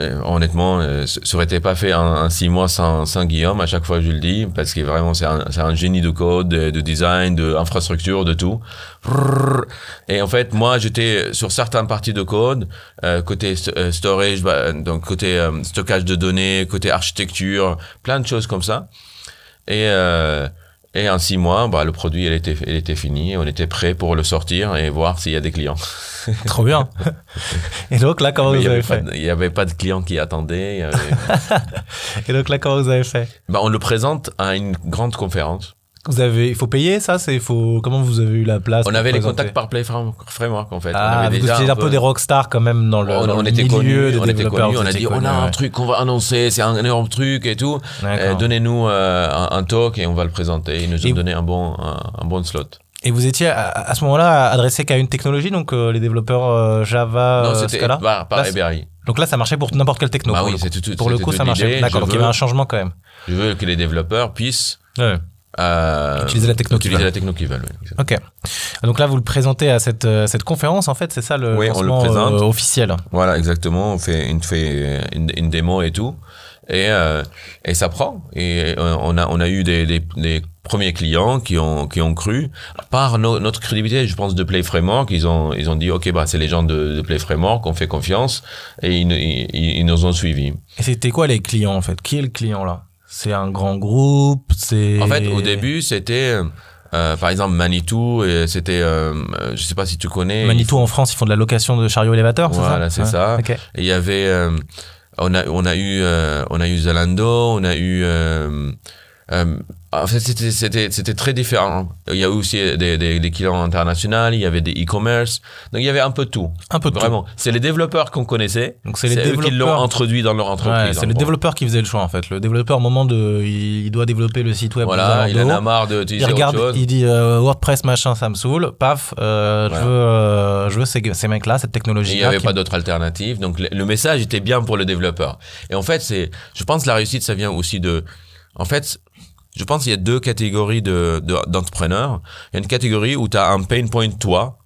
euh, honnêtement, euh, ça aurait été pas fait un six mois sans, sans Guillaume. À chaque fois, je le dis parce que vraiment, c'est un, génie de code, de, de design, de infrastructure, de tout. Et en fait, moi, j'étais sur certaines parties de code, euh, côté st- storage, bah, donc côté euh, stockage de données, côté architecture, plein de choses comme ça. Et euh, et en six mois, bah, le produit, il était, il était fini. On était prêt pour le sortir et voir s'il y a des clients. <laughs> Trop bien. et donc là, comment Mais vous n'y avez fait il y avait pas de clients qui attendaient. avait- <laughs> Et donc là, comment vous avez fait bah, on le présente à une grande conférence. Vous avez, il faut payer ça, c'est, faut, comment vous avez eu la place On avait les contacts par Play Frame- Framework, en fait. on Ah, avait vous étiez un peu des rockstars quand même dans le, on, dans on le était milieu connus, on était connus, on a dit on connus, a un ouais. truc qu'on va annoncer, c'est un énorme truc et tout. Euh, Donnez-nous euh, un, un talk et on va le présenter. Ils nous ont Et- donné un bon, un, un bon slot. Et vous étiez à, à ce moment-là adressé qu'à une technologie, donc euh, les développeurs Java, non, c'était Scala par, Eberry. Donc là, ça marchait pour n'importe quelle techno. Bah pour oui, le coup. tout- Pour le coup, ça marchait. D'accord, donc il y avait un changement quand même. Je veux que les développeurs puissent Ouais. Euh, Utiliser la techno qu'ils veulent. techno veulent. oui. Ok. Donc là, vous le présentez à cette, euh, cette conférence, en fait, c'est ça le Oui, on le présente. euh, officiel. Voilà, exactement. On fait une, fait une, une démo et tout. Et, euh, et ça prend. Et on a, on a eu des, des, des premiers clients qui ont, qui ont cru. Par no- notre crédibilité, je pense, de Play Framework, ils ont, ils ont dit, OK, bah, c'est les gens de, de Play Framework, on fait confiance. Et ils, ils, ils nous ont suivis. Et c'était quoi les clients, en fait? Qui est le client, là? C'est un grand groupe C'est... En fait, au début, c'était, euh, par exemple, Manitou, et c'était, euh, euh, je sais pas si tu connais. Manitou, en France, ils font de la location de chariots élévateurs, c'est ça? Voilà, c'est Ouais. ça. Ok. Et il y avait, euh, on a, on a eu, euh, on a eu Zalando, on a eu, euh, euh, en fait, c'était, très différent. Il y a eu aussi des, des, des clients internationaux, il y avait des e-commerce. Donc, il y avait un peu de tout. Un peu de tout. Vraiment. C'est les développeurs qu'on connaissait. Donc c'est les eux qui l'ont développeurs. introduit dans leur entreprise. Ouais, c'est le gros. développeur qui faisait le choix en fait. Le développeur, au moment de, il, doit développer le site web. Voilà, il en a marre Il d'utiliser autre regarde, chose. il dit euh, WordPress machin, ça me saoule. Paf, euh, Voilà. je veux, euh, je veux ces, ces mecs-là, cette Et technologie. il n'y avait pas d'autre alternative. Donc, le, le message était bien pour le développeur. Et en fait, c'est, je pense que la réussite, ça vient aussi de, en fait, je pense qu'il y a deux catégories de, de- d'entrepreneurs. Il y a une catégorie où tu as un pain point toi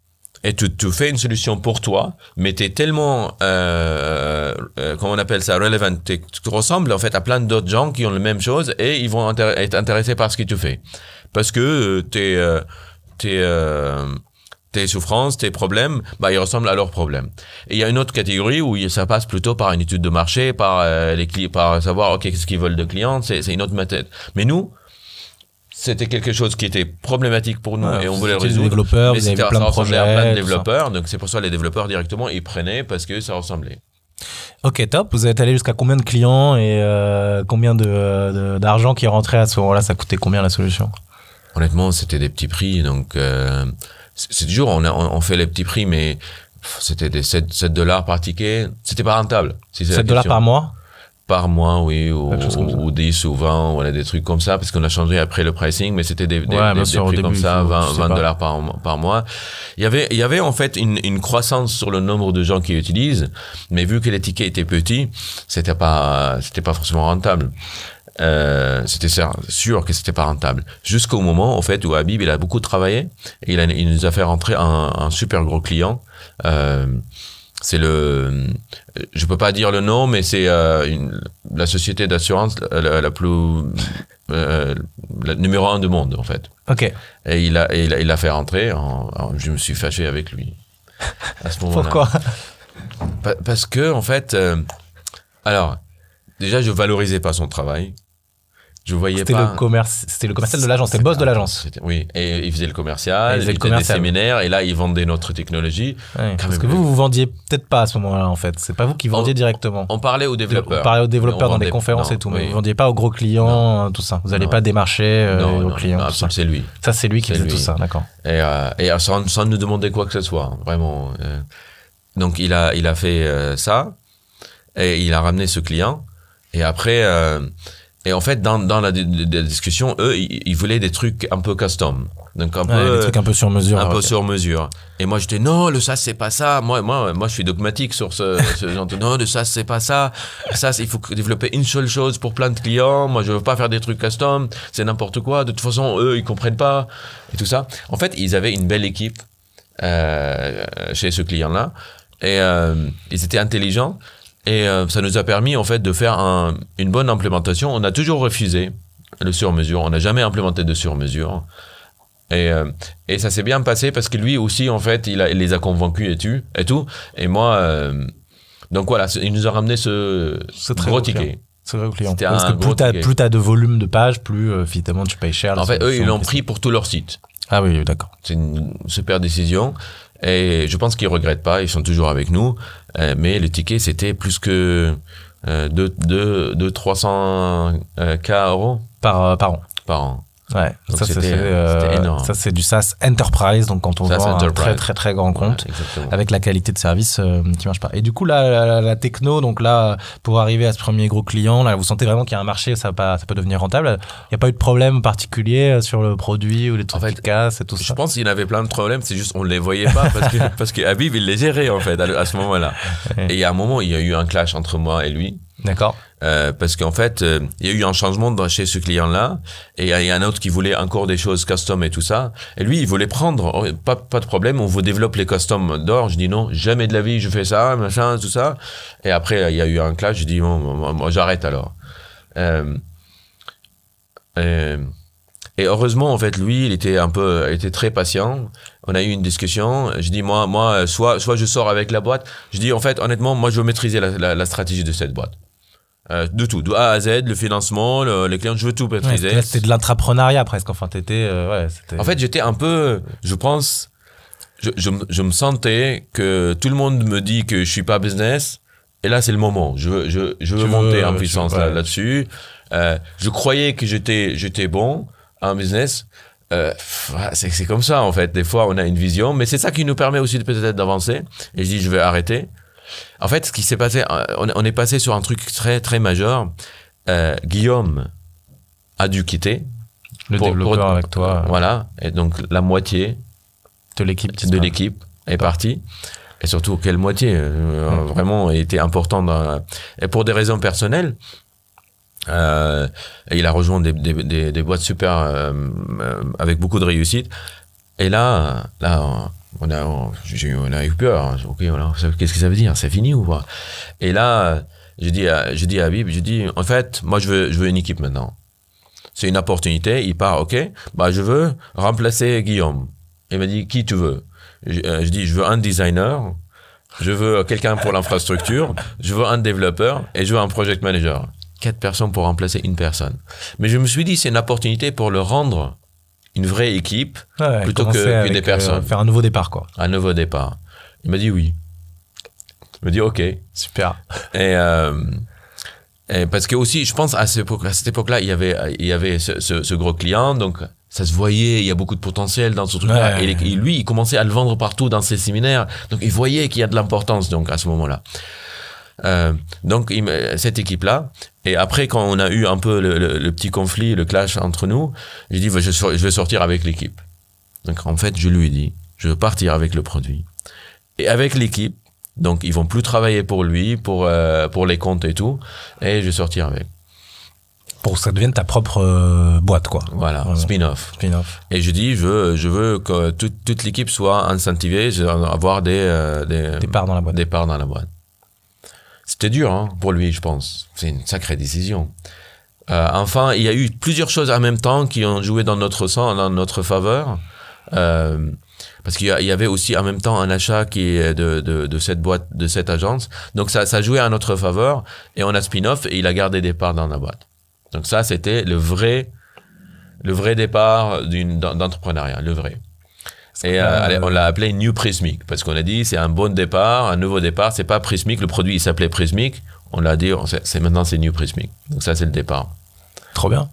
et tu, tu fais une solution pour toi, mais tu es tellement, euh, euh, comment on appelle ça, relevant. Tu ressembles en fait à plein d'autres gens qui ont la même chose et ils vont être intéressés par ce que tu fais. Parce que euh, tes, tes, tes souffrances, tes problèmes, bah, ils ressemblent à leurs problèmes. Et il y a une autre catégorie où ça passe plutôt par une étude de marché, par les par savoir ok qu'est-ce qu'ils veulent de clients, c'est une autre méthode. Mais nous, c'était quelque chose qui était problématique pour nous Ouais, et on voulait le résoudre. développeurs, mais vous avez c'était- plein de à plein de développeurs, donc c'est pour ça les développeurs directement ils prenaient parce que ça ressemblait. Ok, top. Vous êtes allé jusqu'à combien de clients et euh, combien de, d'argent qui rentré à ce moment-là? Ça coûtait combien la solution? Honnêtement, c'était des petits prix, donc euh, c'est toujours on, a, on on fait les petits prix, mais c'était des 7, 7 dollars par ticket, c'était pas rentable. Si c'est la 7 dollars par mois? Par mois, oui, ou, ou 10 ou 20, voilà, des trucs comme ça, parce qu'on a changé après le pricing, mais c'était des, des, Ouais, des- des sûr, au prix début, comme ça, il faut- 20, je sais 20 pas. dollars par, mois- par mois. Il y avait, il y avait en fait une, une croissance sur le nombre de gens qui utilisent, mais vu que les tickets étaient petits, c'était pas, c'était pas forcément rentable. Euh, c'était sûr- sûr que c'était pas rentable. Jusqu'au moment, en fait, où Habib, il a beaucoup travaillé, et il, a, il nous a fait rentrer un, un super gros client, euh, c'est le, je peux pas dire le nom, mais c'est euh, une- la société d'assurance la, plus, euh, la numéro un du monde en fait. Ok. Et il a, et il a, il a fait rentrer. En, en- je me suis fâché avec lui. à ce moment-là. Pourquoi? Pa- Parce que, en fait, euh, alors, déjà, je valorisais pas son travail. Je voyais C'était pas. le commerce, c'était le commercial de l'agence, c'était le boss de l'agence. Oui, et il faisait le commercial, il faisait des séminaires, et là, il vendait notre technologie. Ouais, parce que vous, vous vendiez peut-être pas à ce moment-là, en fait. C'est pas vous qui vendiez On- directement. On parlait aux développeurs. On parlait aux développeurs dans des conférences non, et tout, mais oui. vous vendiez pas aux gros clients, euh, tout ça. Vous n'allez pas démarcher euh, non, aux clients, c'est lui. Ça, c'est lui qui faisait lui. tout ça, d'accord. Et, euh, et euh, sans, sans nous demander quoi que ce soit, vraiment. euh. donc il a, il a fait ça et il a ramené ce client. Et après, et en fait, dans, dans la, la discussion, eux, ils, ils voulaient des trucs un peu custom. Donc un Ouais, peu, des trucs un peu sur mesure. un peu sur mesure. Et moi, j'étais non, le SaaS, c'est pas ça. Moi, moi, moi, je suis dogmatique sur ce, <laughs> ce genre de non, le SaaS, c'est pas ça. Ça, il faut développer une seule chose pour plein de clients. Moi, je veux pas faire des trucs custom. C'est n'importe quoi. De toute façon, eux, ils comprennent pas et tout ça. En fait, ils avaient une belle équipe euh, chez ce client-là et euh, ils étaient intelligents. Et euh, ça nous a permis en fait de faire un- une bonne implémentation. On a toujours refusé le sur-mesure. On n'a jamais implémenté de sur-mesure. Et, euh, et ça s'est bien passé parce que lui aussi, en fait, il, a, il les a convaincus et, tu, et tout. Et moi, euh, donc voilà, il nous a ramené ce très gros ticket. C'est vrai, au client. Parce que plus plus t'as de volume de pages, plus euh, évidemment tu payes cher. En fait, eux, ils l'ont pris pour tout leur site. Ah oui, oui, d'accord. C'est une super décision. Et je pense qu'ils regrettent pas, ils sont toujours avec nous. Euh, mais le ticket, c'était plus que euh, de, de, de 300 euh, K euros Par, euh, par an. par an. Ouais, Donc ça, c'est, c'était- euh, énorme. ça c'est du SaaS Enterprise, donc quand on SaaS vend un très très très grand compte. Ouais, avec la qualité de service euh, qui marche pas. Et du coup, là, la, la- la techno, donc là, pour arriver à ce premier gros client, là, vous sentez vraiment qu'il y a un marché, ça, pas, ça peut devenir rentable. Il n'y a pas eu de problème particulier euh, sur le produit ou les trucs En fait, qui cassent et tout Je ça? pense qu'il y en avait plein de problèmes, c'est juste on les voyait pas parce que <laughs> parce que Habib il les gérait en fait à, à ce moment-là. Ouais. Et il y a un moment il y a eu un clash entre moi et lui D'accord. Euh, parce qu'en fait euh, il y a eu un changement chez ce client-là et il y a- un autre qui voulait encore des choses custom et tout ça et lui il voulait prendre oh, pas de problème on vous développe les custom d'or je dis non jamais de la vie je fais ça machin tout ça et après il y a eu un clash je dis bon, moi, j'arrête alors. Euh, et heureusement, en fait, lui, il était un peu, il était très patient. On a eu une discussion. Je dis, moi, moi, soit, soit je sors avec la boîte. Je dis, en fait, honnêtement, moi, je veux maîtriser la stratégie de cette boîte. Euh, de tout, de A à Z, le financement, le- les clients, je veux tout Ouais, maîtriser. c'était, c'était de l'intrapreneuriat presque. Enfin, t'étais. euh, ouais. En fait, j'étais un peu, je pense, je, je, me- je me sentais que tout le monde me dit que je suis pas business. Et là, c'est le moment. Je veux, je, je veux monter veux, en puissance ouais. là- là-dessus. Euh, je croyais que j'étais, j'étais bon en business. C'est, comme ça, en fait. Des fois, on a une vision, mais c'est ça qui nous permet aussi peut-être d'avancer. Et je dis, je vais arrêter. En fait, ce qui s'est passé, euh, on, on est passé sur un truc très, très majeur. Euh, Guillaume a dû quitter. le pour- développeur pour- avec toi, Voilà. Et donc, la moitié de l'équipe. de l'équipe est partie. Et surtout, quelle moitié euh, Mm. Vraiment, était important. Dans, et pour des raisons personnelles, euh, et il a rejoint des, des, des, des boîtes super euh, euh, avec beaucoup de réussite. Et là, là, on a, on, j'ai a eu peur. hein. Ok, qu'est-ce que ça veut dire? C'est fini ou pas Et là, je dis, à, je dis à Habib, je dis, en fait, moi, je veux, je veux une équipe maintenant. C'est une opportunité. Il part, ok? Bah, je veux remplacer Guillaume. Il m'a dit, qui tu veux? Euh, je dis, je veux un designer, je veux quelqu'un pour l'infrastructure, je veux un développeur et je veux un project manager. Quatre personnes pour remplacer une personne. Mais je me suis dit, c'est une opportunité pour le rendre une vraie équipe, Ouais, plutôt que- que des euh, personnes. faire un nouveau départ, quoi. un nouveau départ. Il m'a dit oui. Il m'a dit ok. Et, Super. euh, et parce que aussi, je pense à cette époque-là, il y avait, il y avait ce, ce- ce gros client, donc ça se voyait, il y a beaucoup de potentiel dans ce truc-là. Ouais. Et, et lui, il commençait à le vendre partout dans ses séminaires, donc il voyait qu'il y a de l'importance donc à ce moment-là. Euh, donc cette équipe-là, et après quand on a eu un peu le, le- le petit conflit, le clash entre nous, j'ai dit je, vais sortir avec l'équipe. Donc en fait, je lui ai dit, je veux partir avec le produit et avec l'équipe. Donc ils vont plus travailler pour lui, pour euh, pour les comptes et tout, et je vais sortir avec. Pour que ça devienne ta propre euh, boîte, quoi. Voilà, spin-off. Spin-off. Et je dis, je veux, je veux que toute, toute l'équipe soit incentivée, avoir des, euh, des, Des parts dans la boîte. des parts dans la boîte. C'était dur hein, pour lui, je pense. C'est une sacrée décision. Euh, enfin, il y a eu plusieurs choses en même temps qui ont joué dans notre sens, dans notre faveur. Euh, parce qu'il y avait aussi en même temps un achat qui est de, de, de cette boîte, de cette agence. Donc ça, ça jouait à notre faveur et on a spin-off et il a gardé des parts dans la boîte. Donc ça, c'était le vrai, le vrai départ d'entrepreneuriat, le vrai. Et euh, allez, on l'a appelé New Prismic parce qu'on a dit c'est un bon départ, un nouveau départ. C'est pas Prismic, le produit il s'appelait Prismic. On l'a dit, c'est maintenant c'est New Prismic. Donc ça c'est le départ. Trop bien.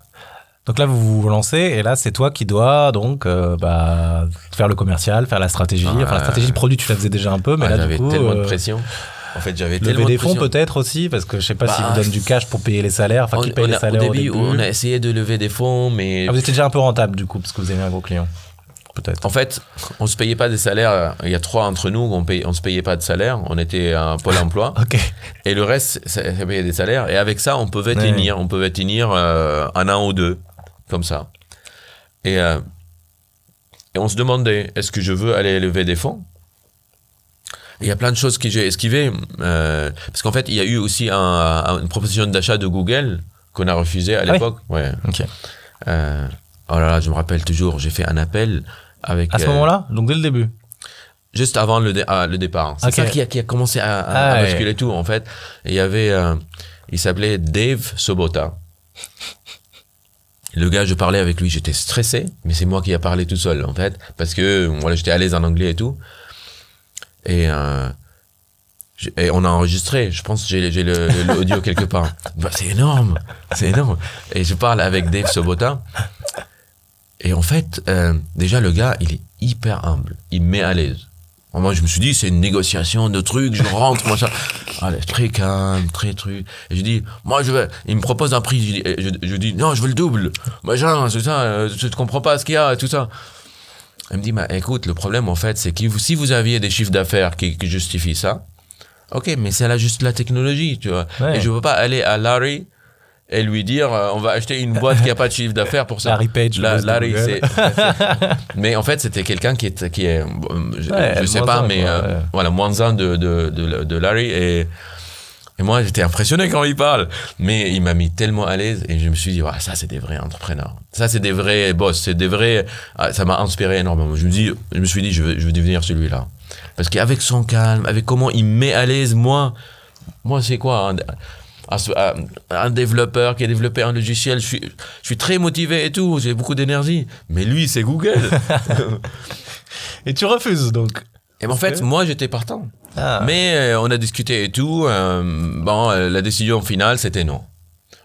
Donc là, vous vous lancez et là, c'est toi qui dois donc euh, bah, faire le commercial, faire la stratégie. Enfin, la stratégie de produit, tu la faisais déjà un peu, mais Ah, là, j'avais du coup, tellement de euh, pression. En fait, j'avais tellement de des fonds peut-être aussi, parce que je sais pas Bah, s'ils vous donnent du cash pour payer les salaires. Enfin, qui paye les salaires au début, au début on a essayé de lever des fonds, mais Ah, vous étiez déjà un peu rentable du coup, parce que vous avez un gros client. Peut-être. en fait, on se payait pas des salaires. Il y a trois entre nous, on paye, on se payait pas de salaire. On était un pôle <laughs> emploi. Et le reste, ça, ça payait des salaires. Et avec ça, on pouvait Ouais. tenir. On pouvait tenir euh, un an ou deux, comme ça. Et, euh, et on se demandait, est-ce que je veux aller lever des fonds? Il y a plein de choses que j'ai esquivées. euh, parce qu'en fait, il y a eu aussi un- un- une proposition d'achat de Google qu'on a refusée à Ah oui? l'époque. Ouais. Ok. Euh, oh là là, je me rappelle toujours, j'ai fait un appel avec... À ce euh, moment-là, donc dès le début? Juste avant le, dé- ah, le départ. C'est Ok. ça qui a, qui a commencé à, à- Ah, à ouais. basculer tout, en fait. Il y avait... euh, il s'appelait Dave Sobota. Le gars, je parlais avec lui, j'étais stressé, mais c'est moi qui a parlé tout seul, en fait, parce que voilà, j'étais à l'aise en anglais et tout. Et, euh, et on a enregistré, je pense que j'ai l'audio quelque part. <laughs> Bah, c'est énorme, c'est énorme. Et je parle avec Dave Sobota. Et en fait, euh, déjà, le gars, il est hyper humble. Il me met à l'aise. Moi, je me suis dit, c'est une négociation de trucs, je rentre, moi, ça. Allez, très calme, très truc. Et je dis, moi, je vais, il me propose un prix, je je, je dis, non, je veux le double. Machin, c'est ça, euh, je ne comprends pas ce qu'il y a, tout ça. Elle me dit, bah, écoute, le problème, en fait, c'est que si vous aviez des chiffres d'affaires qui, qui justifient ça, ok, mais c'est là juste la technologie, tu vois. Ouais. Et je veux pas aller à Larry et lui dire, euh, on va acheter une boîte qui a pas de chiffre d'affaires pour ça. Larry Page, La- Larry, c'est. mais en fait, c'était quelqu'un qui est, qui est, euh, je, Ouais, je sais pas, un, mais euh, voilà, moins un de, de, de, de Larry et. Et moi, j'étais impressionné quand il parle. Mais il m'a mis tellement à l'aise et je me suis dit, ouais, ça, c'est des vrais entrepreneurs. Ça, c'est des vrais boss. C'est des vrais. Ah, ça m'a inspiré énormément. Je me, dis, je me suis dit, je veux, je veux devenir celui-là. Parce qu'avec son calme, avec comment il me met à l'aise, moi, moi, c'est quoi un, développeur qui a développé un logiciel, je suis, je suis très motivé et tout, j'ai beaucoup d'énergie. Mais lui, c'est Google. <laughs> Et tu refuses donc. et en fait, moi, j'étais partant. Ah. Mais euh, on a discuté et tout. euh, bon, euh, la décision finale, c'était non.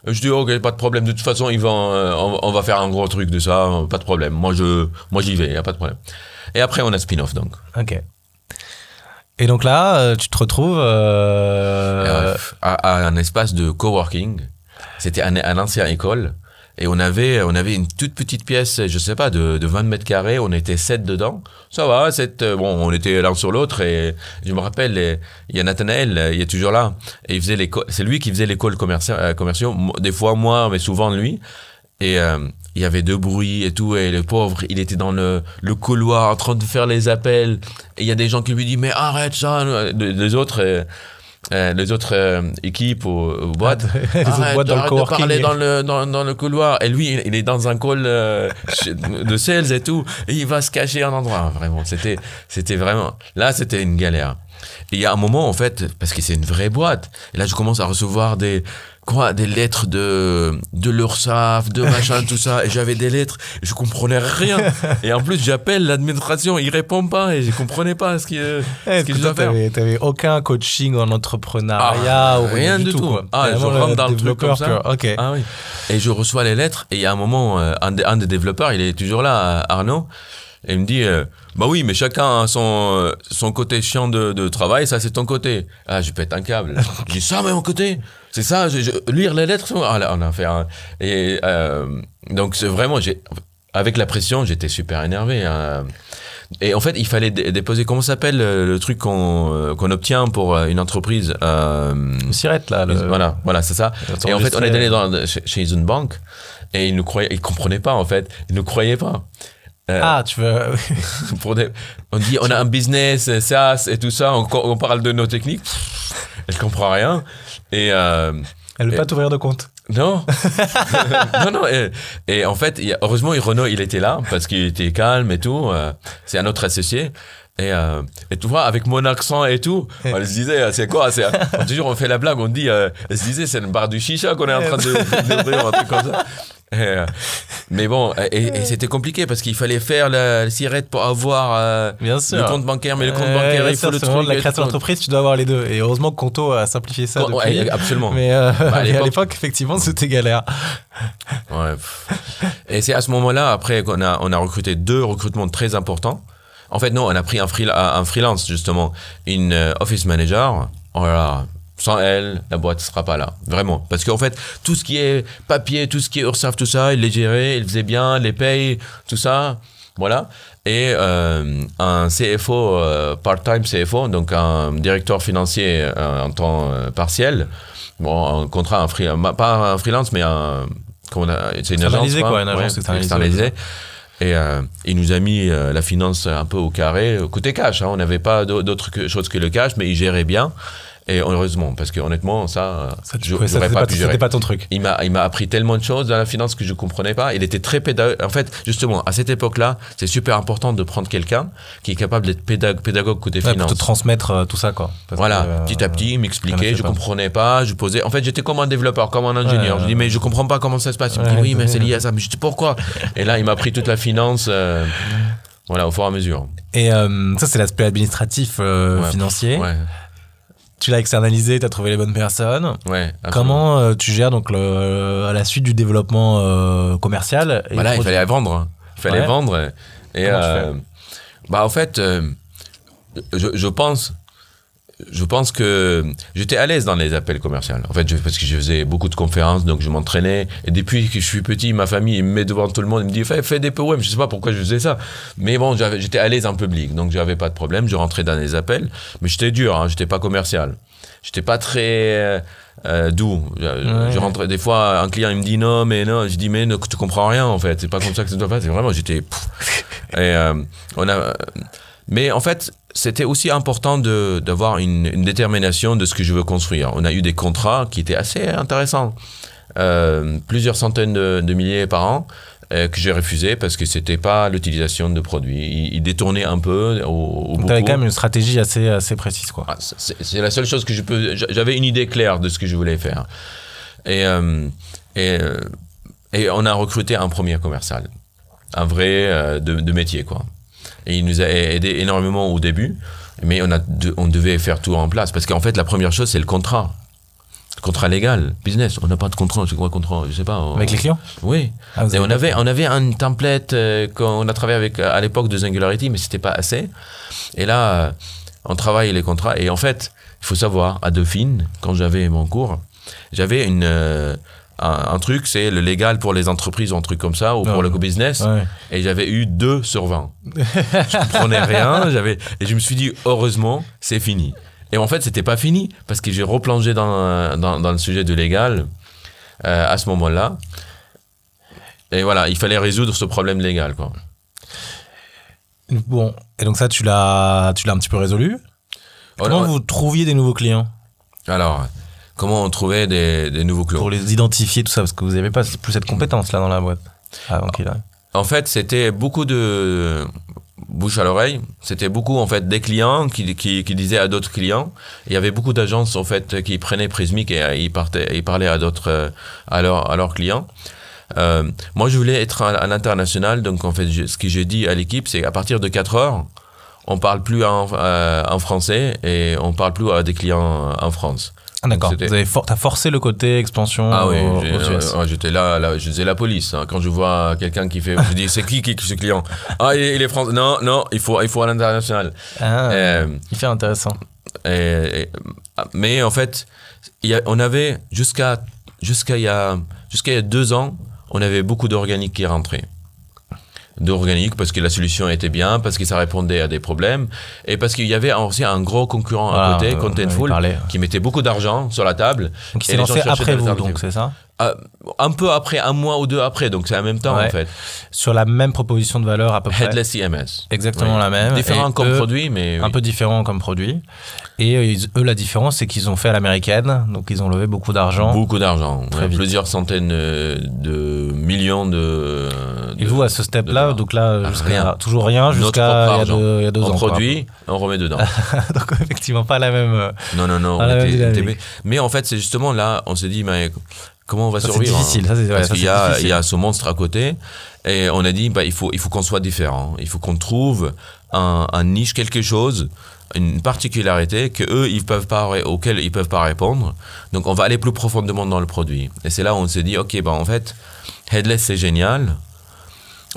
Je dis, ok, pas de problème. De toute façon, ils vont, on, on va faire un gros truc de ça. Pas de problème. Moi, je, moi, j'y vais. Y a pas de problème. Et après, on a spin-off, donc. Ok. Et donc là, euh, tu te retrouves. euh, Euh, à, à un espace de coworking. C'était un, un ancien école. Et on avait, on avait une toute petite pièce, je sais pas, de, de 20 mètres carrés. On était sept dedans. Ça va, sept, euh, bon, on était l'un sur l'autre. Et je me rappelle, les- il y a Nathanaël, euh, il est toujours là. Et il faisait co- c'est lui qui faisait les calls commerciaux, euh, Des fois moi, mais souvent lui. Et euh, il y avait de bruit et tout. Et le pauvre, il était dans le, le couloir en train de faire les appels. Et il y a des gens qui lui disent, mais arrête ça. Les les autres, euh, euh, les autres euh, équipes ou, ou boîtes. <laughs> les autres boîtes dans le arrête de coworking. parler dans le, dans, dans le couloir. Et lui, il, il est dans un call euh, de sales et tout. Et il va se cacher un endroit. Vraiment, c'était, c'était vraiment. Là, c'était une galère. Et il y a un moment, en fait, parce que c'est une vraie boîte. Et là, je commence à recevoir des, quoi, des lettres de, de l'URSSAF, de machin, tout ça. Et j'avais des lettres, et je comprenais rien. Et en plus, j'appelle l'administration, il répond pas, et je comprenais pas ce qu'il, eh, ce qu'il toi, doit faire. t'avais, t'avais aucun coaching en entrepreneuriat Ah, ou rien du tout. quoi. Ah, je rentre dans le truc comme ça. Ah oui. Et je reçois les lettres et il y a un moment, euh, un, des, un des développeurs, il est toujours là, Arnaud, et il me dit, euh, bah oui, mais chacun a son, euh, son côté chiant de, de travail, ça c'est ton côté. Ah, je pète un câble. <laughs> dis ça, mais mon côté, c'est ça, je, je- lire les lettres. Ah là, on a fait un... Et euh, donc c'est vraiment, j'ai, avec la pression, j'étais super énervé. hein. Et en fait, il fallait dé- déposer, comment s'appelle euh, le truc qu'on euh, qu'on obtient pour une entreprise euh, Sirette, là. Le... Voilà, voilà, c'est ça. Et en fait, on est allé dans, chez, chez une banque et ils ne croyaient, ils comprenaient pas en fait, ils ne croyaient pas. Euh, Ah, tu veux. <laughs> pour des, on dit on a un business, euh, SaaS et tout ça, on, on parle de nos techniques, pff, elle comprend rien. Et euh, Elle veut Et- pas t'ouvrir de compte. Non, <laughs> <laughs> non, non. Et, et en fait, heureusement, Renaud, il était là parce qu'il était calme et tout. euh, c'est un autre associé. Et, euh, et tu vois, avec mon accent et tout, on se disait, euh, c'est quoi c'est, on, Toujours, on fait la blague, on dit, euh, on se disait, c'est une barre du chicha qu'on est en train de d'ouvrir, un truc comme ça. Et, euh, mais bon, et, et c'était compliqué parce qu'il fallait faire la, cigarette pour avoir euh, Bien sûr. le compte bancaire, mais le compte bancaire, il faut le truc. la création d'entreprise, tu dois avoir les deux. Et heureusement que Conto a simplifié ça depuis. absolument. Mais euh, Bah, à <laughs> mais à l'époque- effectivement, c'était galère. Ouais. Et c'est à ce moment-là, après, qu'on a, on a recruté deux recrutements très importants. En fait, non, on a pris un, freel- un freelance, justement, une euh, office manager. Voilà. Sans elle, la boîte ne sera pas là. Vraiment. Parce qu'en fait, tout ce qui est papier, tout ce qui est URSAF, tout ça, il les gérait, il faisait bien, les payes, tout ça. Voilà. Et euh, un CFO, euh, part-time CFO, donc un directeur financier euh, en temps partiel. Bon, un contrat, un free, pas un freelance, mais un. C'est une agence. Externalisé, quoi, une agence externalisée. Et euh, il nous a mis euh, la finance un peu au carré, euh, côté cash. hein. On n'avait pas d'au- d'autre chose que le cash, mais il gérait bien. Et heureusement, parce que honnêtement, ça, euh, Ça, je ça, c'était pas, pas, ton truc. Il m'a, il m'a appris tellement de choses dans la finance que je comprenais pas. Il était très pédagogue. En fait, justement, à cette époque-là, c'est super important de prendre quelqu'un qui est capable d'être pédagogue, pédagogue côté Ouais, pour finance. te transmettre euh, tout ça, quoi. Parce Voilà, que, euh, petit à petit, il a m'expliquait, je pas. comprenais pas, je posais. En fait, j'étais comme un développeur, comme un ingénieur. Ouais, je dis, mais je comprends pas comment ça se passe. Il me dit, Ouais, oui, mais ouais. c'est lié à ça. Mais je dis, pourquoi? Et là, il m'a appris toute la finance, euh, voilà, au fur et à mesure. Et euh, ça, c'est l'aspect administratif euh, Ouais. financier. Ouais, Tu l'as externalisé, tu as trouvé les bonnes personnes. ouais. Comment euh, tu gères donc le, à la suite du développement euh, commercial et Voilà, il fallait vendre. Il fallait Ouais. vendre. Et, euh, bah, en fait, euh, je, je pense. Je pense que j'étais à l'aise dans les appels commerciaux. En fait, je- parce que je faisais beaucoup de conférences, donc je m'entraînais. Et depuis que je suis petit, ma famille il me met devant tout le monde, il me dit fais, fais des poèmes. Je sais pas pourquoi je faisais ça, mais bon, j'étais à l'aise en public, donc j'avais pas de problème. Je rentrais dans les appels, mais j'étais dur. Hein, j'étais pas commercial. J'étais pas très euh, euh, doux. Je, Ouais. je rentrais des fois, un client il me dit non, mais non. Je dis mais ne, tu comprends rien en fait. C'est pas comme ça que ça doit faire. C'est vraiment j'étais. Et euh, on a. Mais en fait, c'était aussi important d'avoir une, une détermination de ce que je veux construire. On a eu des contrats qui étaient assez intéressants, Euh, plusieurs centaines de, de milliers par an. euh, que j'ai refusé parce que c'était pas l'utilisation de produits. Ils, ils détournaient un peu au, au beaucoup. quand même une stratégie assez, assez précise, quoi. Ah, c'est la seule chose que je peux. J'avais une idée claire de ce que je voulais faire. Et, euh, et, et on a recruté un premier commercial, un vrai de, de métier, quoi. Et il nous a aidé énormément au début, mais on, a de- on devait faire tout en place. Parce qu'en fait, la première chose, c'est le contrat. Le contrat légal, business. On n'a pas de contrat, c'est quoi le contrat Je sais pas. on- Avec les clients? Oui. Ah, Et on avait, on avait un template euh, qu'on a travaillé avec à l'époque de Singularity, mais c'était pas assez. Et là, on travaille les contrats. Et en fait, il faut savoir, à Dauphine, quand j'avais mon cours, j'avais une euh, un, un truc, c'est le légal pour les entreprises, un truc comme ça, ou Ah, pour le ouais. business. Ouais. Et j'avais eu 2 sur 20. je comprenais rien. <laughs> J'avais, et je me suis dit, heureusement, c'est fini. Et en fait, c'était pas fini, parce que j'ai replongé dans, dans, dans le sujet du légal euh, à ce moment-là. Et voilà, il fallait résoudre ce problème légal, quoi. Bon, et donc ça, tu l'as, tu l'as un petit peu résolu? Comment Alors, vous trouviez des nouveaux clients? Alors, comment on trouvait des, des nouveaux clients pour les identifier, tout ça Parce que vous n'avez pas plus cette compétence-là dans la boîte. avant qu'il arrive. En fait, c'était beaucoup de bouche à l'oreille. C'était beaucoup en fait des clients qui, qui, qui disaient à d'autres clients. Il y avait beaucoup d'agences en fait qui prenaient Prismic et ils, partaient, ils parlaient à d'autres à, leurs- à leurs clients. Euh, moi, je voulais être à, à l'international, donc en fait, je- ce que j'ai dit à l'équipe, c'est qu'à partir de 4 heures, on parle plus en, euh, en français et on parle plus à des clients en France. Ah, d'accord. c'était- Vous avez for- t'as forcé le côté expansion Ah oui, euh, j'étais là, là, je disais la police. hein. Quand je vois quelqu'un qui fait, je dis c'est qui, qui ce client? <laughs> Ah, il est, il est français. Non, non, il faut, il faut à l'international. Ah, Euh, hyper intéressant. et- et- mais en fait, il y a- on avait jusqu'à jusqu'à il y a jusqu'à il y a deux ans, on avait beaucoup d'organiques qui rentraient. D'organiques parce que la solution était bien, parce que ça répondait à des problèmes, et parce qu'il y avait aussi un gros concurrent à Voilà, côté, euh, Contentful, qui mettait beaucoup d'argent sur la table. Donc il s'est lancé après vous, donc c'est ça un peu après, un mois ou deux après, donc c'est en même temps Ouais. en fait. Sur la même proposition de valeur à peu près. Headless CMS. Exactement Oui. la même. Différent Et comme eux, produit, mais Un oui. peu différent comme produit. Et euh, ils- eux, la différence, c'est qu'ils ont fait à l'américaine. Donc, ils ont levé beaucoup d'argent. beaucoup d'argent, Très Ouais, vite. plusieurs centaines euh, de millions de. Et de- vous, à ce step-là, donc là, Ah, rien. toujours rien, jusqu'à il, y a deux- il y a deux on ans. quoi. produit, on remet dedans. <laughs> donc, effectivement, pas la même. euh, non, non, non. Ah, on même mais en fait, c'est justement là, on s'est dit, mais comment on va Ça, c'est survivre difficile, hein ça, c'est- ouais, Parce ça, qu'il c'est y a, difficile. il y a ce monstre à côté, et on a dit, bah, il faut, il faut qu'on soit différent. Il faut qu'on trouve un, un niche, quelque chose, une particularité que eux, ils peuvent pas, auquel ils peuvent pas répondre. Donc, on va aller plus profondément dans le produit. Et c'est là où on s'est dit, ok, bah, en fait, headless c'est génial.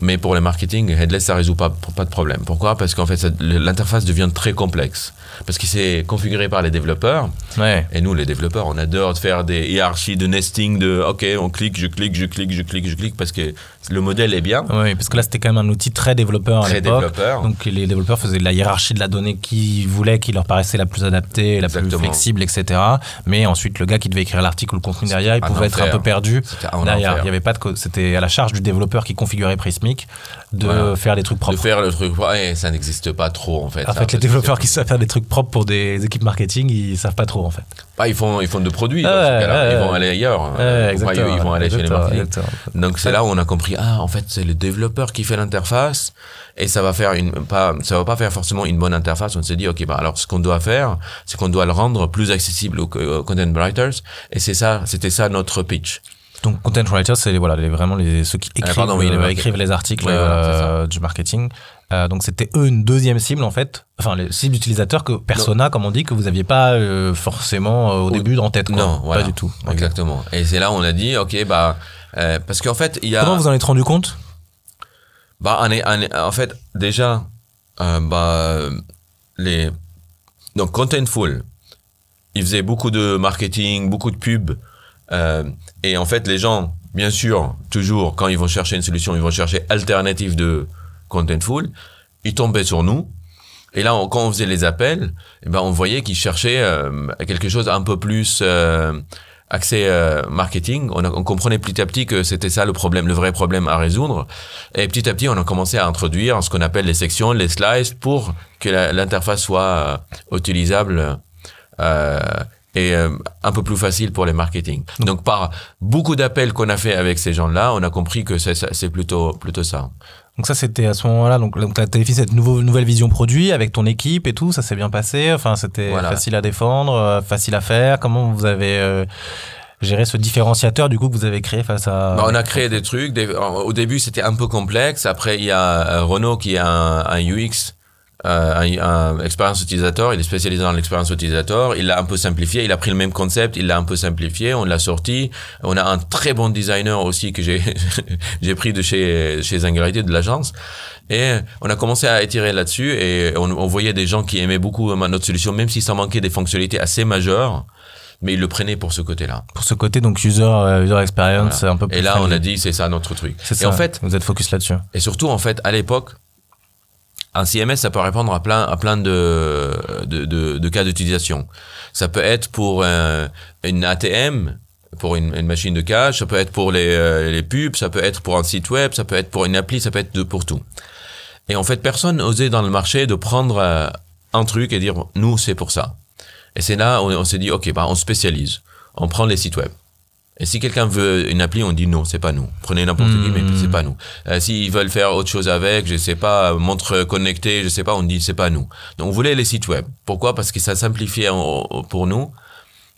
Mais pour le marketing, headless, ça résout pas, pas de problème. Pourquoi? Parce qu'en fait, ça- l'interface devient très complexe. Parce que c'est configuré par les développeurs. Ouais. Et nous, les développeurs, on adore faire des hiérarchies de nesting de OK, on clique, je clique, je clique, je clique, je clique, parce que le modèle est bien, Oui, parce que là, c'était quand même un outil très développeur à très l'époque. développeur. Donc les développeurs faisaient de la hiérarchie de la donnée qu'ils voulaient, qui leur paraissait la plus adaptée, la plus flexible, etc. Mais ensuite, le gars qui devait écrire l'article ou le contenu derrière, il pouvait être un peu perdu. Enfer. il y avait pas de, c'était à la charge du développeur qui configurait Prismic de Voilà. faire des trucs de propres. faire le truc, ouais, ça n'existe pas trop en fait. En fait, les développeurs qui savent faire des trucs propres pour des équipes marketing, ils savent pas trop en fait. Bah, ils font, ils font de produits. Ah dans ce ouais, cas-là. ouais, ils vont aller ailleurs. Ouais, ils vont aller chez les marketing. Donc c'est là où on a compris ah en fait c'est le développeur qui fait l'interface et ça va faire une pas ça va pas faire forcément une bonne interface. On s'est dit ok bah alors ce qu'on doit faire c'est qu'on doit le rendre plus accessible aux, aux content writers et c'est ça c'était ça notre pitch. Donc content writers, c'est voilà, les, vraiment les, ceux qui écrivent, pardon, oui, les euh, écrivent les articles Ouais, euh, du marketing. Euh, donc c'était eux une deuxième cible en fait, enfin les cibles d'utilisateurs que persona comme on dit que vous aviez pas euh, forcément euh, au début en tête quoi. non voilà. pas du tout. Exactement. Et c'est là où on a dit ok bah euh, parce qu'en fait il y a Comment vous en êtes rendu compte? Bah, on est, on est- en fait, déjà, euh, bah, les, donc Contentful, ils faisaient beaucoup de marketing, beaucoup de pubs, euh, et en fait, les gens, bien sûr, toujours, quand ils vont chercher une solution, ils vont chercher alternative de Contentful, ils tombaient sur nous, et là, on- quand on faisait les appels, eh ben, on voyait qu'ils cherchaient euh, quelque chose un peu plus euh, axé euh, marketing. On, a- on comprenait petit à petit que c'était ça le problème, le vrai problème à résoudre. Et petit à petit, on a commencé à introduire ce qu'on appelle les sections, les slices, pour que l'interface soit euh, utilisable euh, et euh, un peu plus facile pour les marketing. Donc, par beaucoup d'appels qu'on a fait avec ces gens-là, on a compris que c'est plutôt plutôt ça. Donc ça c'était à ce moment-là. Donc, donc t'as t'avais fait cette nouveau, nouvelle vision produit avec ton équipe et tout, ça s'est bien passé. Enfin c'était Voilà. facile à défendre, euh, facile à faire. Comment vous avez euh, géré ce différenciateur du coup que vous avez créé face à Bah, on a créé des trucs. des- au début, c'était un peu complexe. Après, il y a euh, Renault qui a un, un UX, euh, un, un expérience utilisateur. Il est spécialisé dans l'expérience utilisateur. Il l'a un peu simplifié. Il a pris le même concept. Il l'a un peu simplifié. On l'a sorti. On a un très bon designer aussi que j'ai <laughs> j'ai pris de chez chez Singularité de l'agence. Et on a commencé à étirer là-dessus et on, on voyait des gens qui aimaient beaucoup euh, notre solution, même si ça manquait des fonctionnalités assez majeures, mais ils le prenaient pour ce côté-là. pour ce côté donc user euh, user experience un peu plus Et là, on a dit, c'est ça notre truc. Et ça. en fait, vous êtes focus là-dessus. et surtout, en fait, à l'époque, un CMS, ça peut répondre à plein, à plein de, de, de, de cas d'utilisation. Ça peut être pour euh, une ATM, pour une, une machine de cash, ça peut être pour les, euh, les pubs, ça peut être pour un site web, ça peut être pour une appli, ça peut être de, pour tout. Et en fait, personne n'osait dans le marché de prendre euh, un truc et dire, nous, c'est pour ça. Et c'est là où on, s'est dit, OK, bah, on spécialise. On prend les sites web. Et si quelqu'un veut une appli, on dit non, c'est pas nous. Prenez n'importe qui, mais c'est pas nous. Euh, S'ils veulent faire autre chose avec, je sais pas, montre connectée, je sais pas, on dit c'est pas nous. Donc on voulait les sites web. Pourquoi? Parce que ça simplifiait pour nous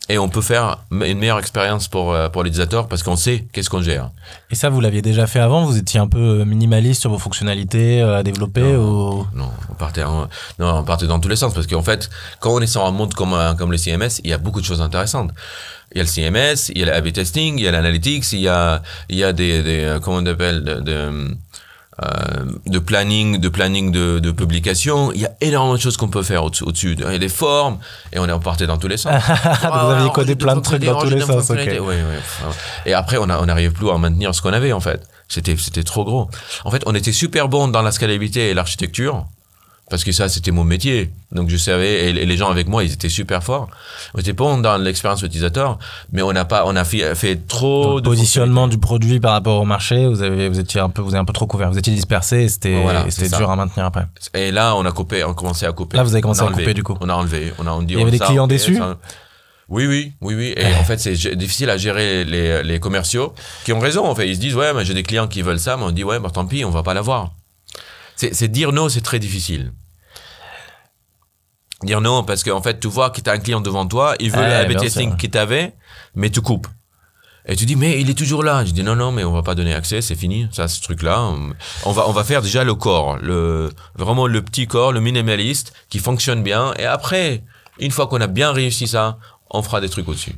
et on peut faire une meilleure expérience pour euh, pour l'utilisateur parce qu'on sait qu'est-ce qu'on gère. Et ça vous l'aviez déjà fait avant? Vous étiez un peu minimaliste sur vos fonctionnalités euh, à développer ou... Non, on partait, en- non, on partait dans tous les sens parce qu'en fait, quand on est sur un monde comme, comme le CMS, il y a beaucoup de choses intéressantes. Il y a le CMS, il y a l'A/B testing, il y a l'analytics, il y a, il y a des, des euh, comment on appelle, de, de, euh, de planning, de planning de, de publication. Il y a énormément de choses qu'on peut faire au-dessus. Il y a des formes et on est on partait dans tous les sens. <laughs> vous aviez codé plein de trucs dans tous les sens, ok. Oui, oui. Et après, on n'arrivait plus à maintenir ce qu'on avait, en fait. C'était, c'était trop gros. En fait, on était super bon dans la scalabilité et l'architecture. Parce que ça c'était mon métier. Donc je savais et les gens avec moi ils étaient super forts. On était bon dans l'expérience utilisateur, mais on n'a pas on a fait, fait trop de positionnement du produit par rapport au marché. Vous avez vous étiez un peu vous avez un peu trop couvert. Vous étiez dispersé et c'était c'était dur à maintenir après. Et là on a coupé on a commencé à couper. Là vous avez commencé à couper du coup. On a enlevé on a on dit, Il y avait des clients déçus. Oui, oui, oui, oui. Et en fait, c'est difficile à gérer les, les, commerciaux qui ont raison. En fait, ils se disent, ouais, mais j'ai des clients qui veulent ça, mais on dit, ouais, bah, tant pis, on va pas l'avoir. C'est dire non, c'est très difficile. Dire non, parce qu'en fait, tu vois que tu as un client devant toi, il veut ouais, la testing qu'il t'avait, mais tu coupes. Et tu dis, mais il est toujours là. Je dis, non, non, mais on va pas donner accès, c'est fini, ça, ce truc-là. On va, on va faire déjà le corps, le, vraiment le petit corps, le minimaliste, qui fonctionne bien. Et après, une fois qu'on a bien réussi ça, on fera des trucs au-dessus.